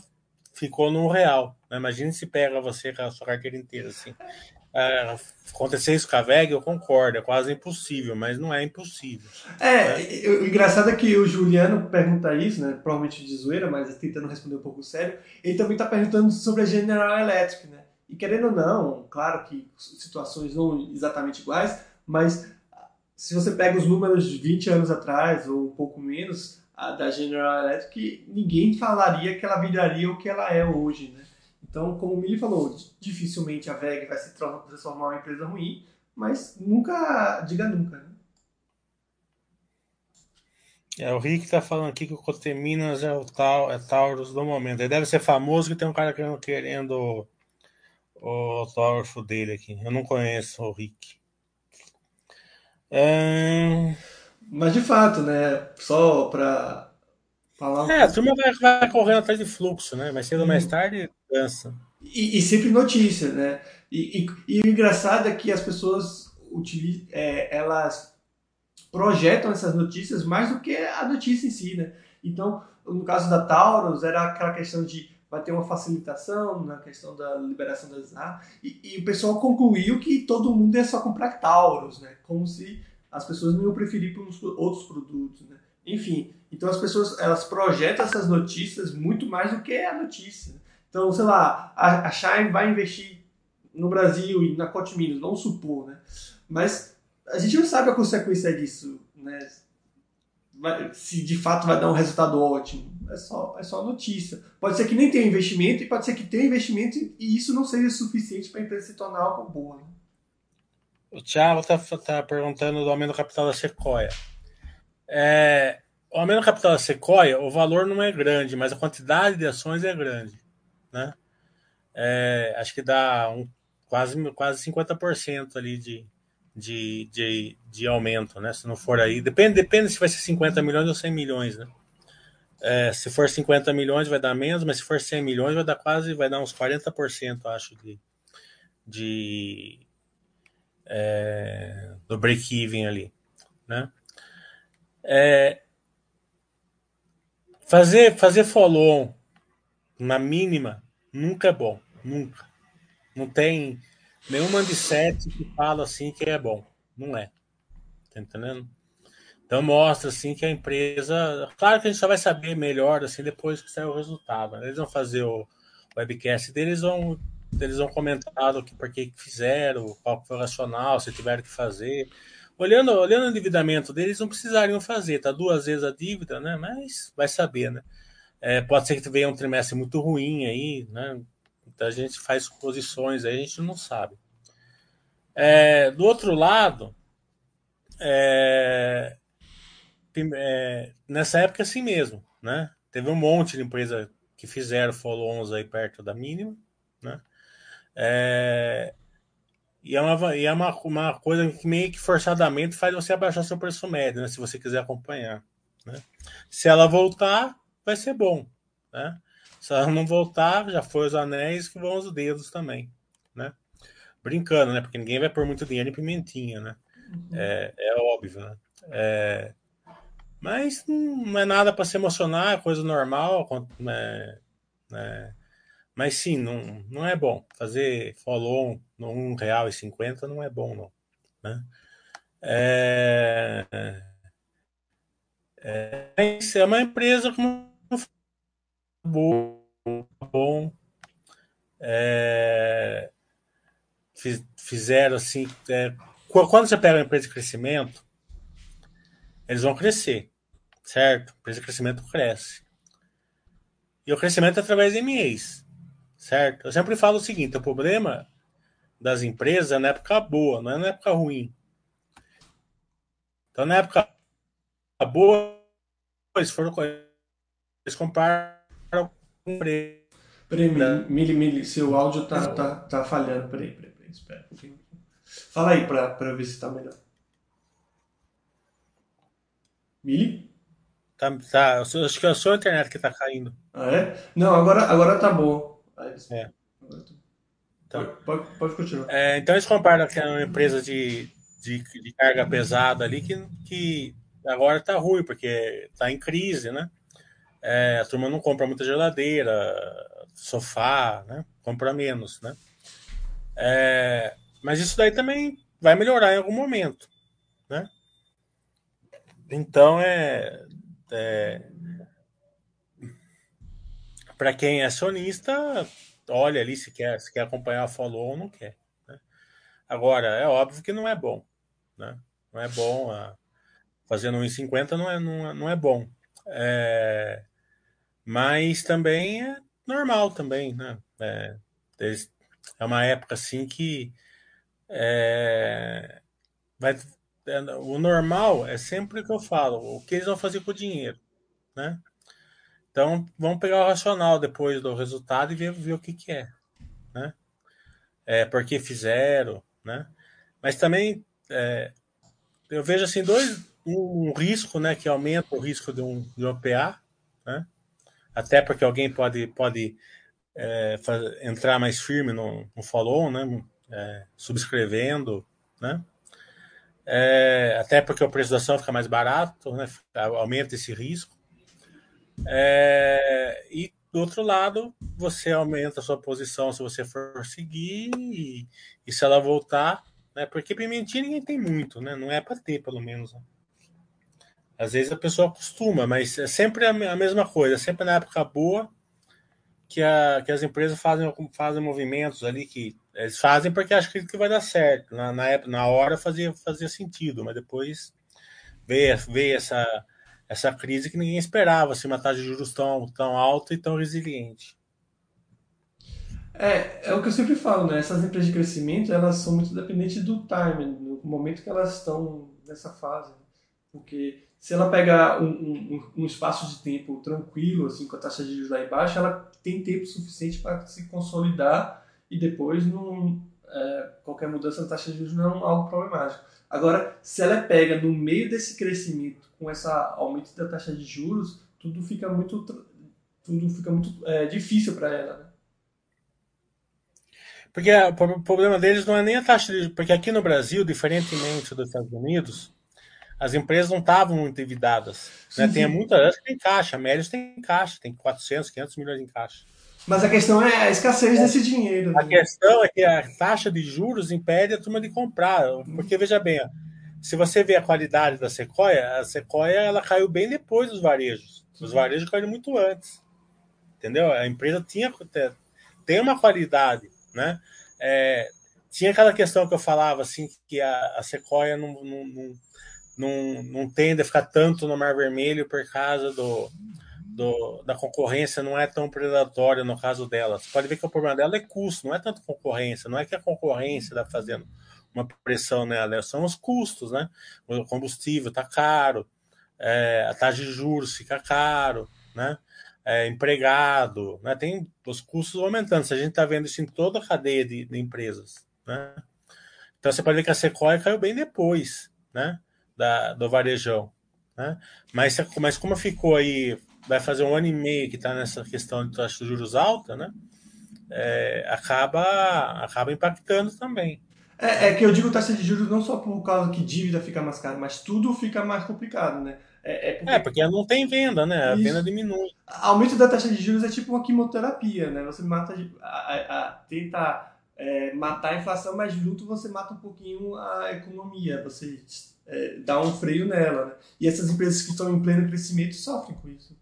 Speaker 2: ficou no real. Né? Imagine se pega você com a sua carteira inteira assim. É, acontecer isso com a VEG, eu concordo, é quase impossível, mas não é impossível.
Speaker 1: É, né? o engraçado é que o Juliano pergunta isso, né? Provavelmente de zoeira, mas tentando responder um pouco sério. Ele também está perguntando sobre a General Electric, né? E querendo ou não, claro que situações não exatamente iguais, mas se você pega os números de 20 anos atrás, ou um pouco menos, da General Electric, ninguém falaria que ela viraria o que ela é hoje, né? Então, como o Mili falou, dificilmente a VEG vai se transformar em uma empresa ruim, mas nunca diga nunca. Né?
Speaker 2: É, o Rick tá falando aqui que o Coteminas é o tal, é Taurus do momento. Ele deve ser famoso que tem um cara querendo, querendo o autógrafo dele aqui. Eu não conheço o Rick.
Speaker 1: É... Mas de fato, né? Só para falar.
Speaker 2: É, a turma vai, vai correndo atrás de fluxo, né? Mais cedo ou mais tarde cansa.
Speaker 1: E, e, sempre notícia, né? E, e, e, o engraçado é que as pessoas utilizam, é, elas projetam essas notícias mais do que a notícia em si, né? Então, no caso da Taurus, era aquela questão de vai ter uma facilitação na questão da liberação das armas, e, e, o pessoal concluiu que todo mundo ia só comprar Taurus, né? Como se as pessoas não iam preferir por outros produtos, né? Enfim, então as pessoas elas projetam essas notícias muito mais do que a notícia. Então, sei lá, a, a Shine vai investir no Brasil e na Cote vamos supor, né? Mas a gente não sabe a consequência disso, né? se de fato vai dar um resultado ótimo. É só, é só notícia. Pode ser que nem tenha investimento e pode ser que tenha investimento e isso não seja suficiente para a empresa se tornar algo boa. Né?
Speaker 2: O Thiago está tá perguntando do aumento do capital da Sequoia. É, o aumento do capital da Sequoia, o valor não é grande, mas a quantidade de ações é grande. Né? É, acho que dá um, quase, quase 50% ali de, de, de, de aumento, né? Se não for aí, depende, depende se vai ser 50 milhões ou 100 milhões, né? É, se for 50 milhões vai dar menos, mas se for 100 milhões vai dar quase, vai dar uns 40%, acho, de, de é, do break-even ali, né? É, fazer fazer follow na mínima nunca é bom, nunca. Não tem nenhum mindset que fala assim que é bom. Não é. Tá entendendo? Então mostra assim que a empresa. Claro que a gente só vai saber melhor assim depois que sair o resultado. Né? Eles vão fazer o webcast deles, vão, eles vão comentar o que, por que fizeram, qual foi o racional, se tiveram que fazer. Olhando, olhando o endividamento deles, não precisariam fazer, tá duas vezes a dívida, né? Mas vai saber, né? É, pode ser que venha um trimestre muito ruim aí, né? Então a gente faz suposições aí, a gente não sabe. É, do outro lado, é, é, nessa época assim mesmo, né? Teve um monte de empresa que fizeram follow-ons aí perto da mínima, né? É, e é, uma, e é uma, uma coisa que meio que forçadamente faz você abaixar seu preço médio, né? Se você quiser acompanhar. Né? Se ela voltar, vai ser bom. Né? Se ela não voltar, já foi os anéis que vão os dedos também, né? Brincando, né? Porque ninguém vai pôr muito dinheiro em pimentinha, né? Uhum. É, é, óbvio, né? É, mas não é nada para se emocionar, é coisa normal, né? né? Mas sim, não, não é bom. Fazer follow no um real e cinquenta não é bom, não. Né? É, é, é uma empresa bom. bom. É, fizeram assim. É, quando você pega uma empresa de crescimento, eles vão crescer, certo? A empresa de crescimento cresce. E o crescimento é através de MEs, certo? Eu sempre falo o seguinte: o problema das empresas é na época boa, não é na época ruim. Então, na época boa, eles foram eles compraram
Speaker 1: Peraí, Mili, Mili, seu áudio tá, tá, tá falhando. Peraí, peraí, peraí, espera. Fala aí pra, pra ver se tá melhor. Mili?
Speaker 2: Tá, tá, acho que é a sua internet que tá caindo.
Speaker 1: Ah, é? Não, agora, agora tá bom.
Speaker 2: É.
Speaker 1: Então, pode, pode continuar.
Speaker 2: É, então eles é uma empresa de, de, de, carga pesada ali que, que agora tá ruim, porque tá em crise, né? É, a turma não compra muita geladeira, sofá, né? Compra menos, né? É, mas isso daí também vai melhorar em algum momento, né? Então é, é para quem é acionista, olha ali se quer, se quer acompanhar a follow ou não quer. Né? Agora é óbvio que não é bom, né? Não é bom a, fazendo 1,50 não é, não é, não é bom. É, mas também é normal também, né? É, é uma época assim que É, vai, é, o normal é sempre o que eu falo, o que eles vão fazer com o dinheiro, né? Então, vamos pegar o racional depois do resultado e ver, ver o que, que é, né? É, por que fizeram, né? Mas também é, eu vejo assim dois um, um, risco, né, que aumenta o risco de um, de um OPA, né? Até porque alguém pode pode é, entrar mais firme no, no follow, né? É, subscrevendo, né? É, até porque o preço da ação fica mais barato, né? aumenta esse risco. É, e do outro lado, você aumenta a sua posição se você for seguir, e, e se ela voltar, né? Porque pimentinha ninguém tem muito, né? Não é para ter, pelo menos. Né? Às vezes a pessoa acostuma, mas é sempre a mesma coisa, sempre na época boa que, a, que as empresas fazem, fazem movimentos ali que eles fazem porque acham que vai dar certo. Na, na, época, na hora fazia, fazia sentido, mas depois veio, veio essa, essa crise que ninguém esperava, assim, uma taxa de juros tão, tão alta e tão resiliente.
Speaker 1: É, é o que eu sempre falo, né? Essas empresas de crescimento, elas são muito dependentes do timing, no momento que elas estão nessa fase. Porque se ela pegar um, um, um, espaço de tempo tranquilo, assim, com a taxa de juros lá embaixo, ela tem tempo suficiente para se consolidar e depois não, é, qualquer mudança na taxa de juros não é algo problemático. Agora, se ela pega no meio desse crescimento, com esse aumento da taxa de juros, tudo fica muito, tudo fica muito é, difícil para ela. Né?
Speaker 2: Porque o problema deles não é nem a taxa de porque aqui no Brasil, diferentemente dos Estados Unidos, as empresas não estavam muito endividadas. Né? Tem muitas que tem caixa, a Melios tem caixa, tem 400, 500 milhões em caixa.
Speaker 1: Mas a questão é a escassez desse dinheiro.
Speaker 2: Né? A questão é que a taxa de juros impede a turma de comprar. Porque, veja bem, se você vê a qualidade da Sequoia, a Sequoia ela caiu bem depois dos varejos. Os varejos caíram muito antes. Entendeu? A empresa tinha tem uma qualidade, né? É, tinha aquela questão que eu falava, assim, que a, a Sequoia não, não, não não, não tende a ficar tanto no Mar Vermelho por causa do, do, da concorrência não é tão predatória no caso dela. Você pode ver que o problema dela é custo, não é tanto concorrência, não é que a concorrência está fazendo uma pressão nela, são os custos, né? O combustível está caro, é, a taxa de juros fica caro, né? É, empregado, né? Tem os custos aumentando. A gente está vendo isso em toda a cadeia de, de empresas, né? Então você pode ver que a Sequoia caiu bem depois, né? da, do varejão. Né? Mas, mas como ficou aí, vai fazer um ano e meio que está nessa questão de taxa de juros alta, né? É, acaba, acaba impactando também.
Speaker 1: É, é, que eu digo taxa de juros não só por causa que dívida fica mais cara, mas tudo fica mais complicado, né?
Speaker 2: É, é porque... é porque não tem venda, né? A Isso. venda diminui.
Speaker 1: Aumento da taxa de juros é tipo uma quimioterapia, né? Você mata, a, a, a tenta é, matar a inflação, mas junto você mata um pouquinho a economia. Você é, dar um freio nela. Né? E essas empresas que estão em pleno crescimento sofrem com isso.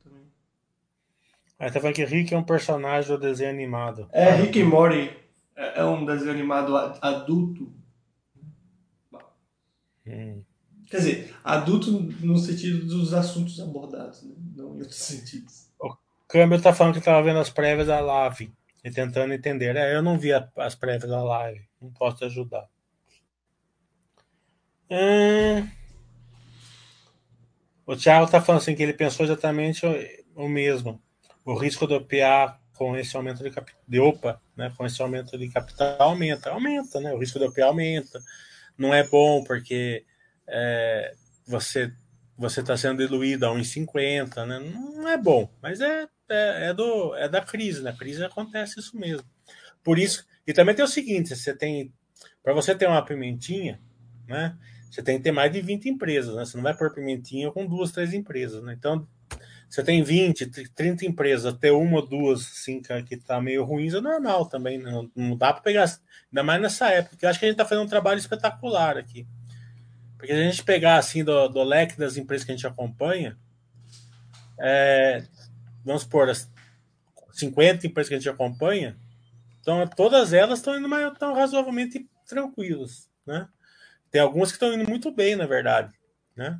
Speaker 2: Aí tá falando que Rick é um personagem do desenho animado.
Speaker 1: É, Rick e Morty é, é um desenho animado adulto. Hum. Quer dizer, adulto no sentido dos assuntos abordados, né? não em outros sentidos.
Speaker 2: O Câmbio tá falando que tava vendo as prévias da live e tentando entender. É, eu não vi as prévias da live, não posso te ajudar. Hum... O Thiago está falando assim que ele pensou exatamente o, mesmo. O risco do PA com esse aumento de de OPA, né, com esse aumento de capital aumenta, aumenta, né? O risco do PA aumenta. Não é bom porque é, você você está sendo diluído a 1,50, né? Não é bom, mas é, é, é, do, é da crise, né? crise acontece isso mesmo. Por isso, e também tem o seguinte, você tem, para você ter uma pimentinha, né? você tem que ter mais de 20 empresas, né? Você não vai pôr pimentinha com duas, três empresas, né? Então, você tem 20, 30 empresas, até uma ou duas, assim, que tá meio ruins, é normal também, né? não, não dá para pegar, ainda mais nessa época, eu acho que a gente tá fazendo um trabalho espetacular aqui. Porque se a gente pegar, assim, do, do leque das empresas que a gente acompanha, é, vamos supor, as 50 empresas que a gente acompanha, então todas elas estão indo mais, tão razoavelmente tranquilas, né? Tem algumas que estão indo muito bem, na verdade, né?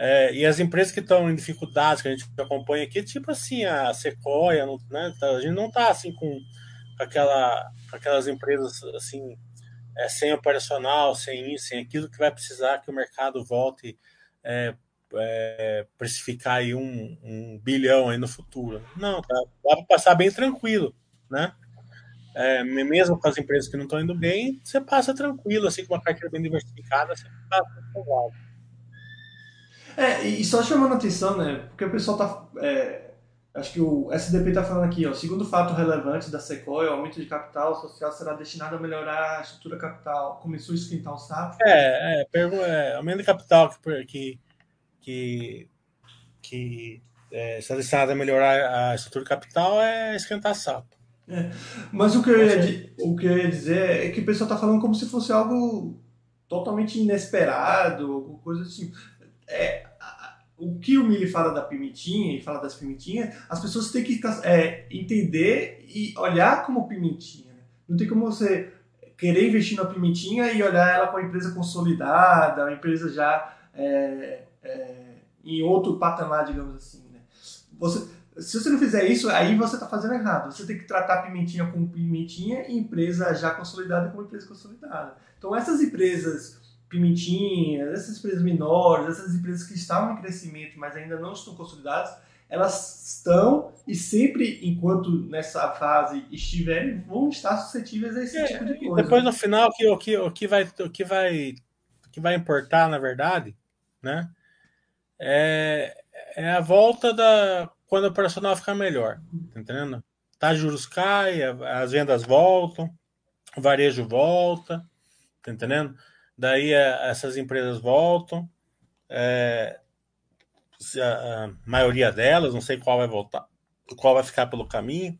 Speaker 2: É, e as empresas que estão em dificuldades, que a gente acompanha aqui, tipo assim, a Sequoia, né? A gente não está assim com aquela, aquelas empresas assim é, sem operacional, sem isso, sem aquilo, que vai precisar que o mercado volte é, é, precificar aí um, um, bilhão aí no futuro. Não, tá, dá para passar bem tranquilo, né? É, mesmo com as empresas que não estão indo bem, você passa tranquilo, assim, com uma carteira bem diversificada, você passa tranquilo.
Speaker 1: É, e só chamando a atenção, né? Porque o pessoal tá. É, acho que o SDP está falando aqui, ó. Segundo fato relevante da Sequoia, o aumento de capital social será destinado a melhorar a estrutura capital. Começou a esquentar o sapo?
Speaker 2: É, é, é aumento de capital que, que que, que é, está destinada a melhorar a estrutura capital é esquentar sapo.
Speaker 1: É. Mas o que, eu ia, o que eu ia dizer é que o pessoal está falando como se fosse algo totalmente inesperado, alguma coisa assim. É, o que o Mili fala da pimentinha e fala das pimentinhas, as pessoas têm que é, entender e olhar como pimentinha. Né? Não tem como você querer investir na pimentinha e olhar ela com uma empresa consolidada, uma empresa já é, é, em outro patamar, digamos assim. Né? Você, se você não fizer isso, aí você está fazendo errado. Você tem que tratar a pimentinha como pimentinha e empresa já consolidada como empresa consolidada. Então essas empresas pimentinhas, essas empresas menores, essas empresas que estavam em crescimento, mas ainda não estão consolidadas, elas estão e sempre, enquanto nessa fase estiverem, vão estar suscetíveis a esse é, tipo de coisa.
Speaker 2: Depois no final o que, o que, o que vai o que vai o que vai importar, na verdade, né? é, é a volta da quando o operacional ficar melhor, tá entendendo? Tá, juros cai, as vendas voltam, o varejo volta, tá entendendo? Daí é, essas empresas voltam, é, a, a, maioria delas, não sei qual vai voltar, qual vai ficar pelo caminho,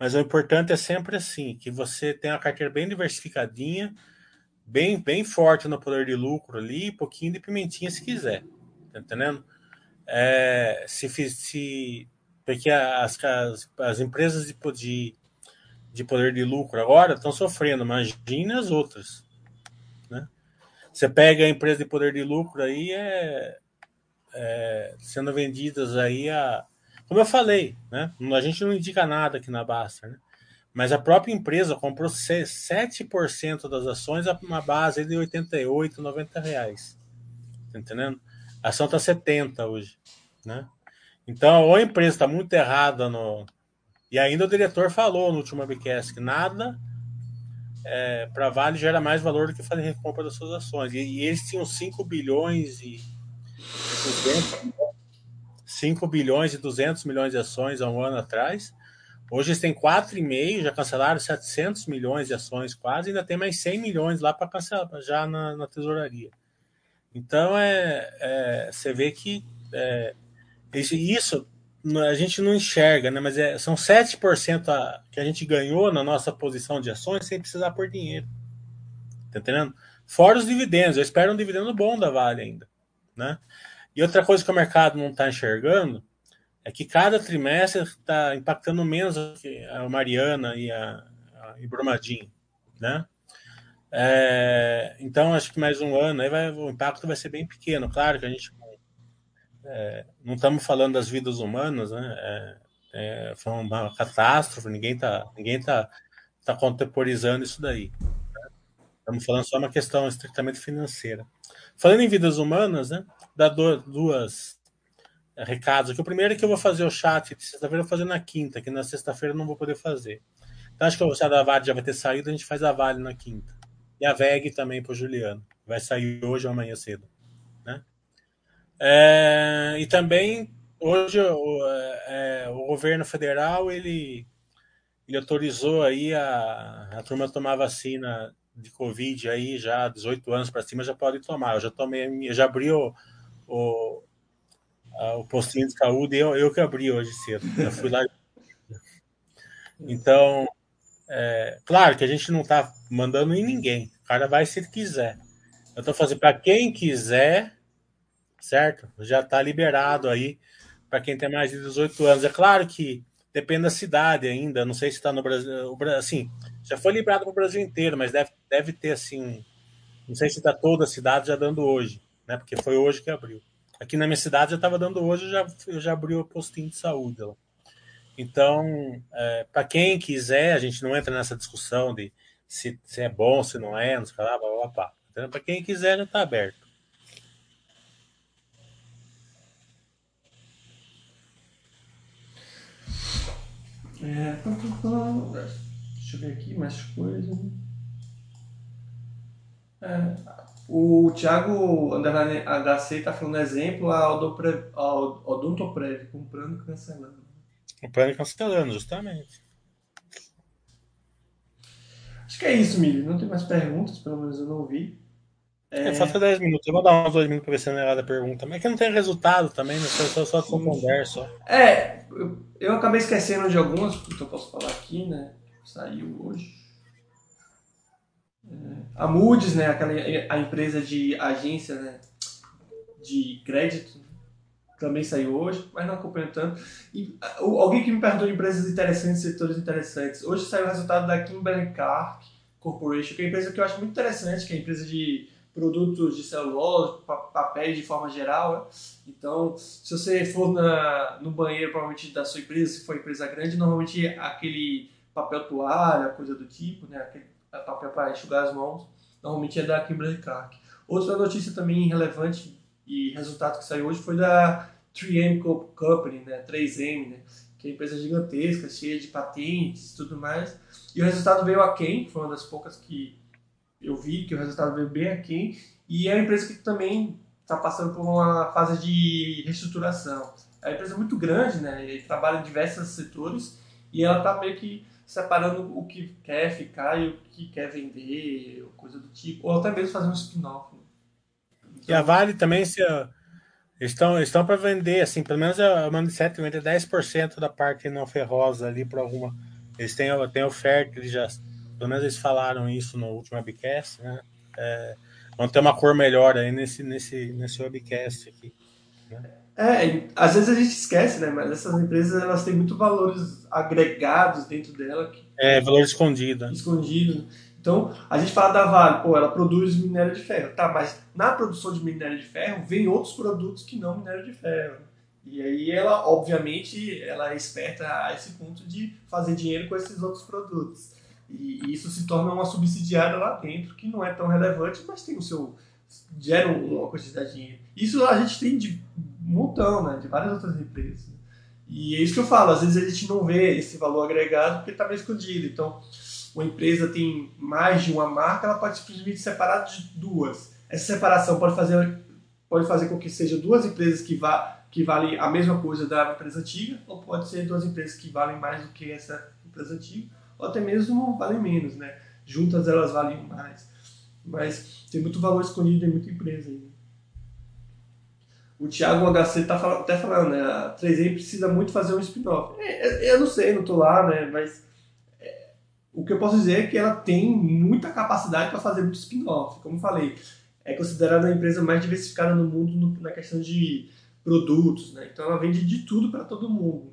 Speaker 2: mas o importante é sempre assim, que você tenha a carteira bem diversificadinha, bem, bem forte no poder de lucro ali, pouquinho de pimentinha se quiser. Tá entendendo? É, se, se, porque as, as, as empresas de, de, de poder de lucro agora estão sofrendo, imagine as outras. Você pega a empresa de poder de lucro aí, é, é, sendo vendidas aí a. Como eu falei, né? a gente não indica nada aqui na Basta, né? mas a própria empresa comprou 7% das ações a uma base de 88, 90 reais. Tá entendendo? A ação está 70 hoje, né? Então, ou a empresa está muito errada no. E ainda o diretor falou no último webcast que nada é, para Vale gera mais valor do que fazer recompra das suas ações. E, e eles tinham 5 bilhões e 200, 5 bilhões e 200 milhões de ações há um ano atrás. Hoje eles têm 4,5, já cancelaram 700 milhões de ações quase, ainda tem mais 100 milhões lá para cancelar já na, na tesouraria. Então é, é você vê que é, isso a gente não enxerga, né? Mas é, são 7% a, que a gente ganhou na nossa posição de ações sem precisar por dinheiro. Tá entendendo? Fora os dividendos, eu espero um dividendo bom da Vale ainda, né? E outra coisa que o mercado não está enxergando é que cada trimestre está impactando menos a Mariana e a, a e Brumadinho, né? É, então, acho que mais um ano aí vai, o impacto vai ser bem pequeno. Claro que a gente é, não estamos falando das vidas humanas, né? É, é foi uma catástrofe, ninguém está ninguém tá, tá contemporizando isso daí. Né? Estamos falando só uma questão estritamente financeira. Falando em vidas humanas, né? Dá duas recados aqui. O primeiro é que eu vou fazer o chat de sexta-feira, eu vou fazer na quinta, que na sexta-feira eu não vou poder fazer. Então, acho que o chat da Vale já vai ter saído, a gente faz a Vale na quinta. E a VEG também para o Juliano. Vai sair hoje ou amanhã cedo. É, e também, hoje, o, é, o governo federal ele, ele autorizou aí a, a turma tomar vacina de Covid aí já 18 anos para cima já pode tomar. Eu já tomei, eu já abri o, o, a, o postinho de saúde, eu, eu que abri hoje cedo. Eu fui lá. Então, é, claro que a gente não está mandando em ninguém. O cara vai se quiser. Eu estou fazendo para quem quiser, certo? Já está liberado aí para quem tem mais de 18 anos. É claro que depende da cidade ainda. Não sei se está no Brasil. Assim, já foi liberado para o Brasil inteiro, mas deve, deve ter assim. Não sei se está toda a cidade já dando hoje, né? Porque foi hoje que abriu. Aqui na minha cidade já estava dando hoje, eu já, eu já abri o postinho de saúde lá. Então, é, para quem quiser, a gente não entra nessa discussão de se, se é bom, se não é, não sei lá, blá, blá, blá. Então, para quem quiser, já está aberto.
Speaker 1: É, deixa eu ver aqui mais coisa. É, o Thiago Underline HC está falando exemplo, a Odontoprev comprando e cancelando.
Speaker 2: Comprando e cancelando, justamente.
Speaker 1: Acho que é isso, Mili. Não tem mais perguntas, pelo menos eu não vi.
Speaker 2: É, é falta 10 minutos. Eu vou dar uns 2 minutos para ver se não é a pergunta. Mas é que não tem resultado também, né? Só, só, só conversa.
Speaker 1: É, eu, eu acabei esquecendo de algumas, porque eu posso falar aqui, né? Saiu hoje. É, a Moody's, né? Aquela, a empresa de agência né, de crédito, também saiu hoje, mas não acompanho tanto. E, alguém que me perguntou de empresas interessantes, setores interessantes. Hoje saiu o resultado da Kimberly Clark Corporation, que é uma empresa que eu acho muito interessante, que é a empresa de produtos de celulose, papéis de forma geral. Né? Então, se você for na, no banheiro, provavelmente da sua empresa, se for empresa grande, normalmente aquele papel toalha, coisa do tipo, né? aquele papel para enxugar as mãos, normalmente é da Kimberly Clark. Outra notícia também relevante e resultado que saiu hoje foi da 3M Company, né? 3M, né? que é uma empresa gigantesca, cheia de patentes e tudo mais. E o resultado veio a quem? Foi uma das poucas que eu vi que o resultado veio bem aqui. E é uma empresa que também está passando por uma fase de reestruturação. É uma empresa muito grande, né? E trabalha em diversos setores e ela está meio que separando o que quer ficar e o que quer vender, coisa do tipo, ou até mesmo fazer um spin-off. Né?
Speaker 2: Então, e a Vale também se estão estão para vender, assim, pelo menos a Manicete vende 10% da parte não ferrosa ali para alguma. Eles têm, têm oferta, eles já pelo menos eles falaram isso no último webcast, né? É, vão ter uma cor melhor aí nesse, nesse, nesse webcast aqui. Né?
Speaker 1: É, às vezes a gente esquece, né? Mas essas empresas elas têm muito valores agregados dentro dela. Que...
Speaker 2: É, valor escondido. Né?
Speaker 1: Escondido. Então, a gente fala da Vale, pô, ela produz minério de ferro. Tá, mas na produção de minério de ferro vem outros produtos que não minério de ferro. E aí ela, obviamente, ela é esperta a esse ponto de fazer dinheiro com esses outros produtos. E, isso se torna uma subsidiária lá dentro, que não é tão relevante, mas tem o seu. gera uma quantidade de dinheiro. Isso a gente tem de montão, né? De várias outras empresas. E é isso que eu falo, às vezes a gente não vê esse valor agregado porque está meio escondido. Então, uma empresa tem mais de uma marca, ela pode simplesmente separar de duas. Essa separação pode fazer, pode fazer com que sejam duas empresas que, vá, que valem a mesma coisa da empresa antiga, ou pode ser duas empresas que valem mais do que essa empresa antiga ou até mesmo valem menos, né? Juntas elas valem mais. Mas tem muito valor escondido em muita empresa ainda. O Thiago HC tá até falando, né? A 3M precisa muito fazer um spin-off. É, é, eu não sei, não tô lá, né? Mas é, o que eu posso dizer é que ela tem muita capacidade para fazer muito spin-off. Como falei, é considerada a empresa mais diversificada no mundo no, na questão de produtos, né? Então ela vende de tudo para todo mundo.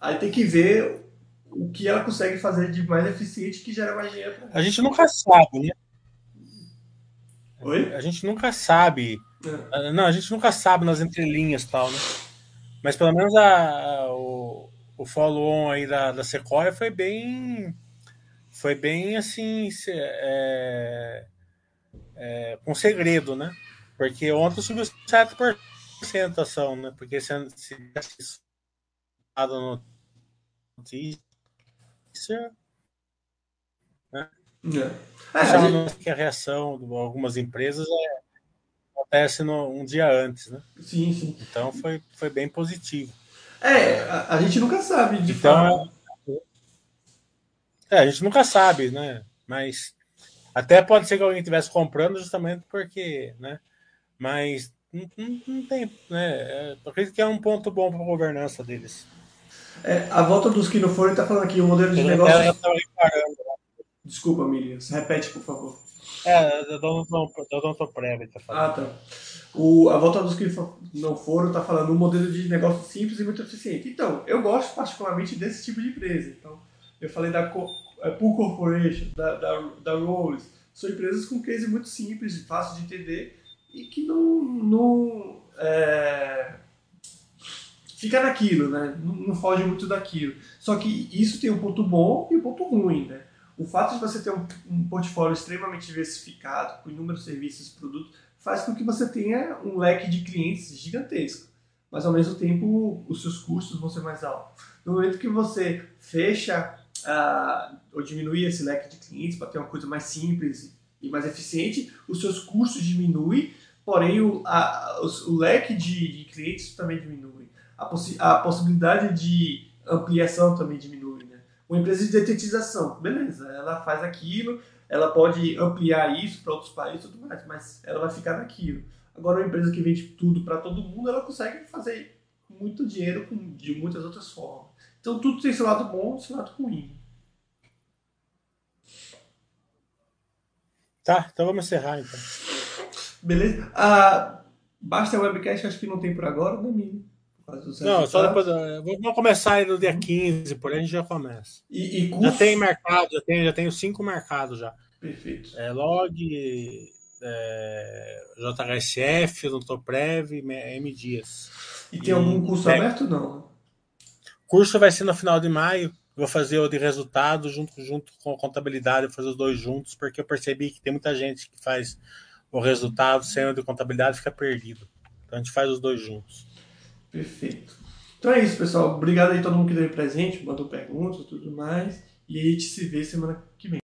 Speaker 1: Aí tem que ver o que ela consegue fazer de mais eficiente que gera mais dinheiro.
Speaker 2: A gente nunca sabe, né?
Speaker 1: Oi?
Speaker 2: A gente nunca sabe. É. Não, a gente nunca sabe nas entrelinhas e tal, né? Mas pelo menos a, a o, o follow-on aí da, da Sequoia foi bem. Foi bem assim. É, é, com segredo, né? Porque ontem subiu 7% a ação, né? Porque se, se tivesse no notícia notícia. Né? É. É, que a reação de algumas empresas é, acontece no, um dia antes, né?
Speaker 1: Sim, sim.
Speaker 2: Então foi, foi bem positivo.
Speaker 1: É, a, a gente nunca sabe de então,
Speaker 2: É, a gente nunca sabe, né? Mas até pode ser que alguém estivesse comprando justamente porque, né? Mas não, não, não tem, né? Eu acredito que é um ponto bom para a governança deles.
Speaker 1: É, a volta dos que não foram está falando aqui, o modelo de negócio. Eu reparando. Desculpa, Miriam, repete, por favor.
Speaker 2: É, eu não estou prévio, tá.
Speaker 1: Ah, tá. O, a volta dos que não foram está falando um modelo de negócio simples e muito eficiente. Então, eu gosto particularmente desse tipo de empresa. Então, eu falei da é, Pool Corporation, da, da, da Rolls. São empresas com case muito simples, fácil de entender e que não, não é, fica naquilo, né? Não, não, foge muito daquilo. Só que isso tem um ponto bom e um ponto ruim, né? o fato de você ter um, um portfólio extremamente diversificado, com inúmeros serviços e produtos, faz com que você tenha um leque de clientes gigantesco. Mas ao mesmo tempo, os seus custos vão ser mais altos. No momento que você fecha uh, ou diminui esse leque de clientes para ter uma coisa mais simples e mais eficiente, os seus custos diminuem, porém o, a, o, o leque de, de, clientes também diminui. A, possi a possibilidade de ampliação também diminui. Né? Uma empresa de detetização, beleza, ela faz aquilo, ela pode ampliar isso para outros países e tudo mais, mas ela vai ficar naquilo. Agora, uma empresa que vende tudo para todo mundo, ela consegue fazer muito dinheiro de muitas outras formas. Então, tudo tem seu lado bom e seu lado ruim.
Speaker 2: Tá, então vamos encerrar então.
Speaker 1: Beleza? Ah, basta webcast, acho que não tem por agora, né, Mini?
Speaker 2: Não, só depois. Vamos começar aí no dia 15, por aí a gente já começa.
Speaker 1: E, e
Speaker 2: Já tem mercado, já tenho, já tenho cinco mercados já.
Speaker 1: Perfeito.
Speaker 2: É, log, é, JHSF, Odontoprev, M Dias.
Speaker 1: E tem algum curso é, aberto não?
Speaker 2: Curso vai ser no final de maio. Vou fazer o de resultado junto, junto com a contabilidade, vou fazer os dois juntos, porque eu percebi que tem muita gente que faz o resultado sem o de contabilidade fica perdido. Então a gente faz os dois juntos.
Speaker 1: Perfeito. Então é isso, pessoal. Obrigado aí a todo mundo que deu presente, mandou perguntas e tudo mais. E a gente se vê semana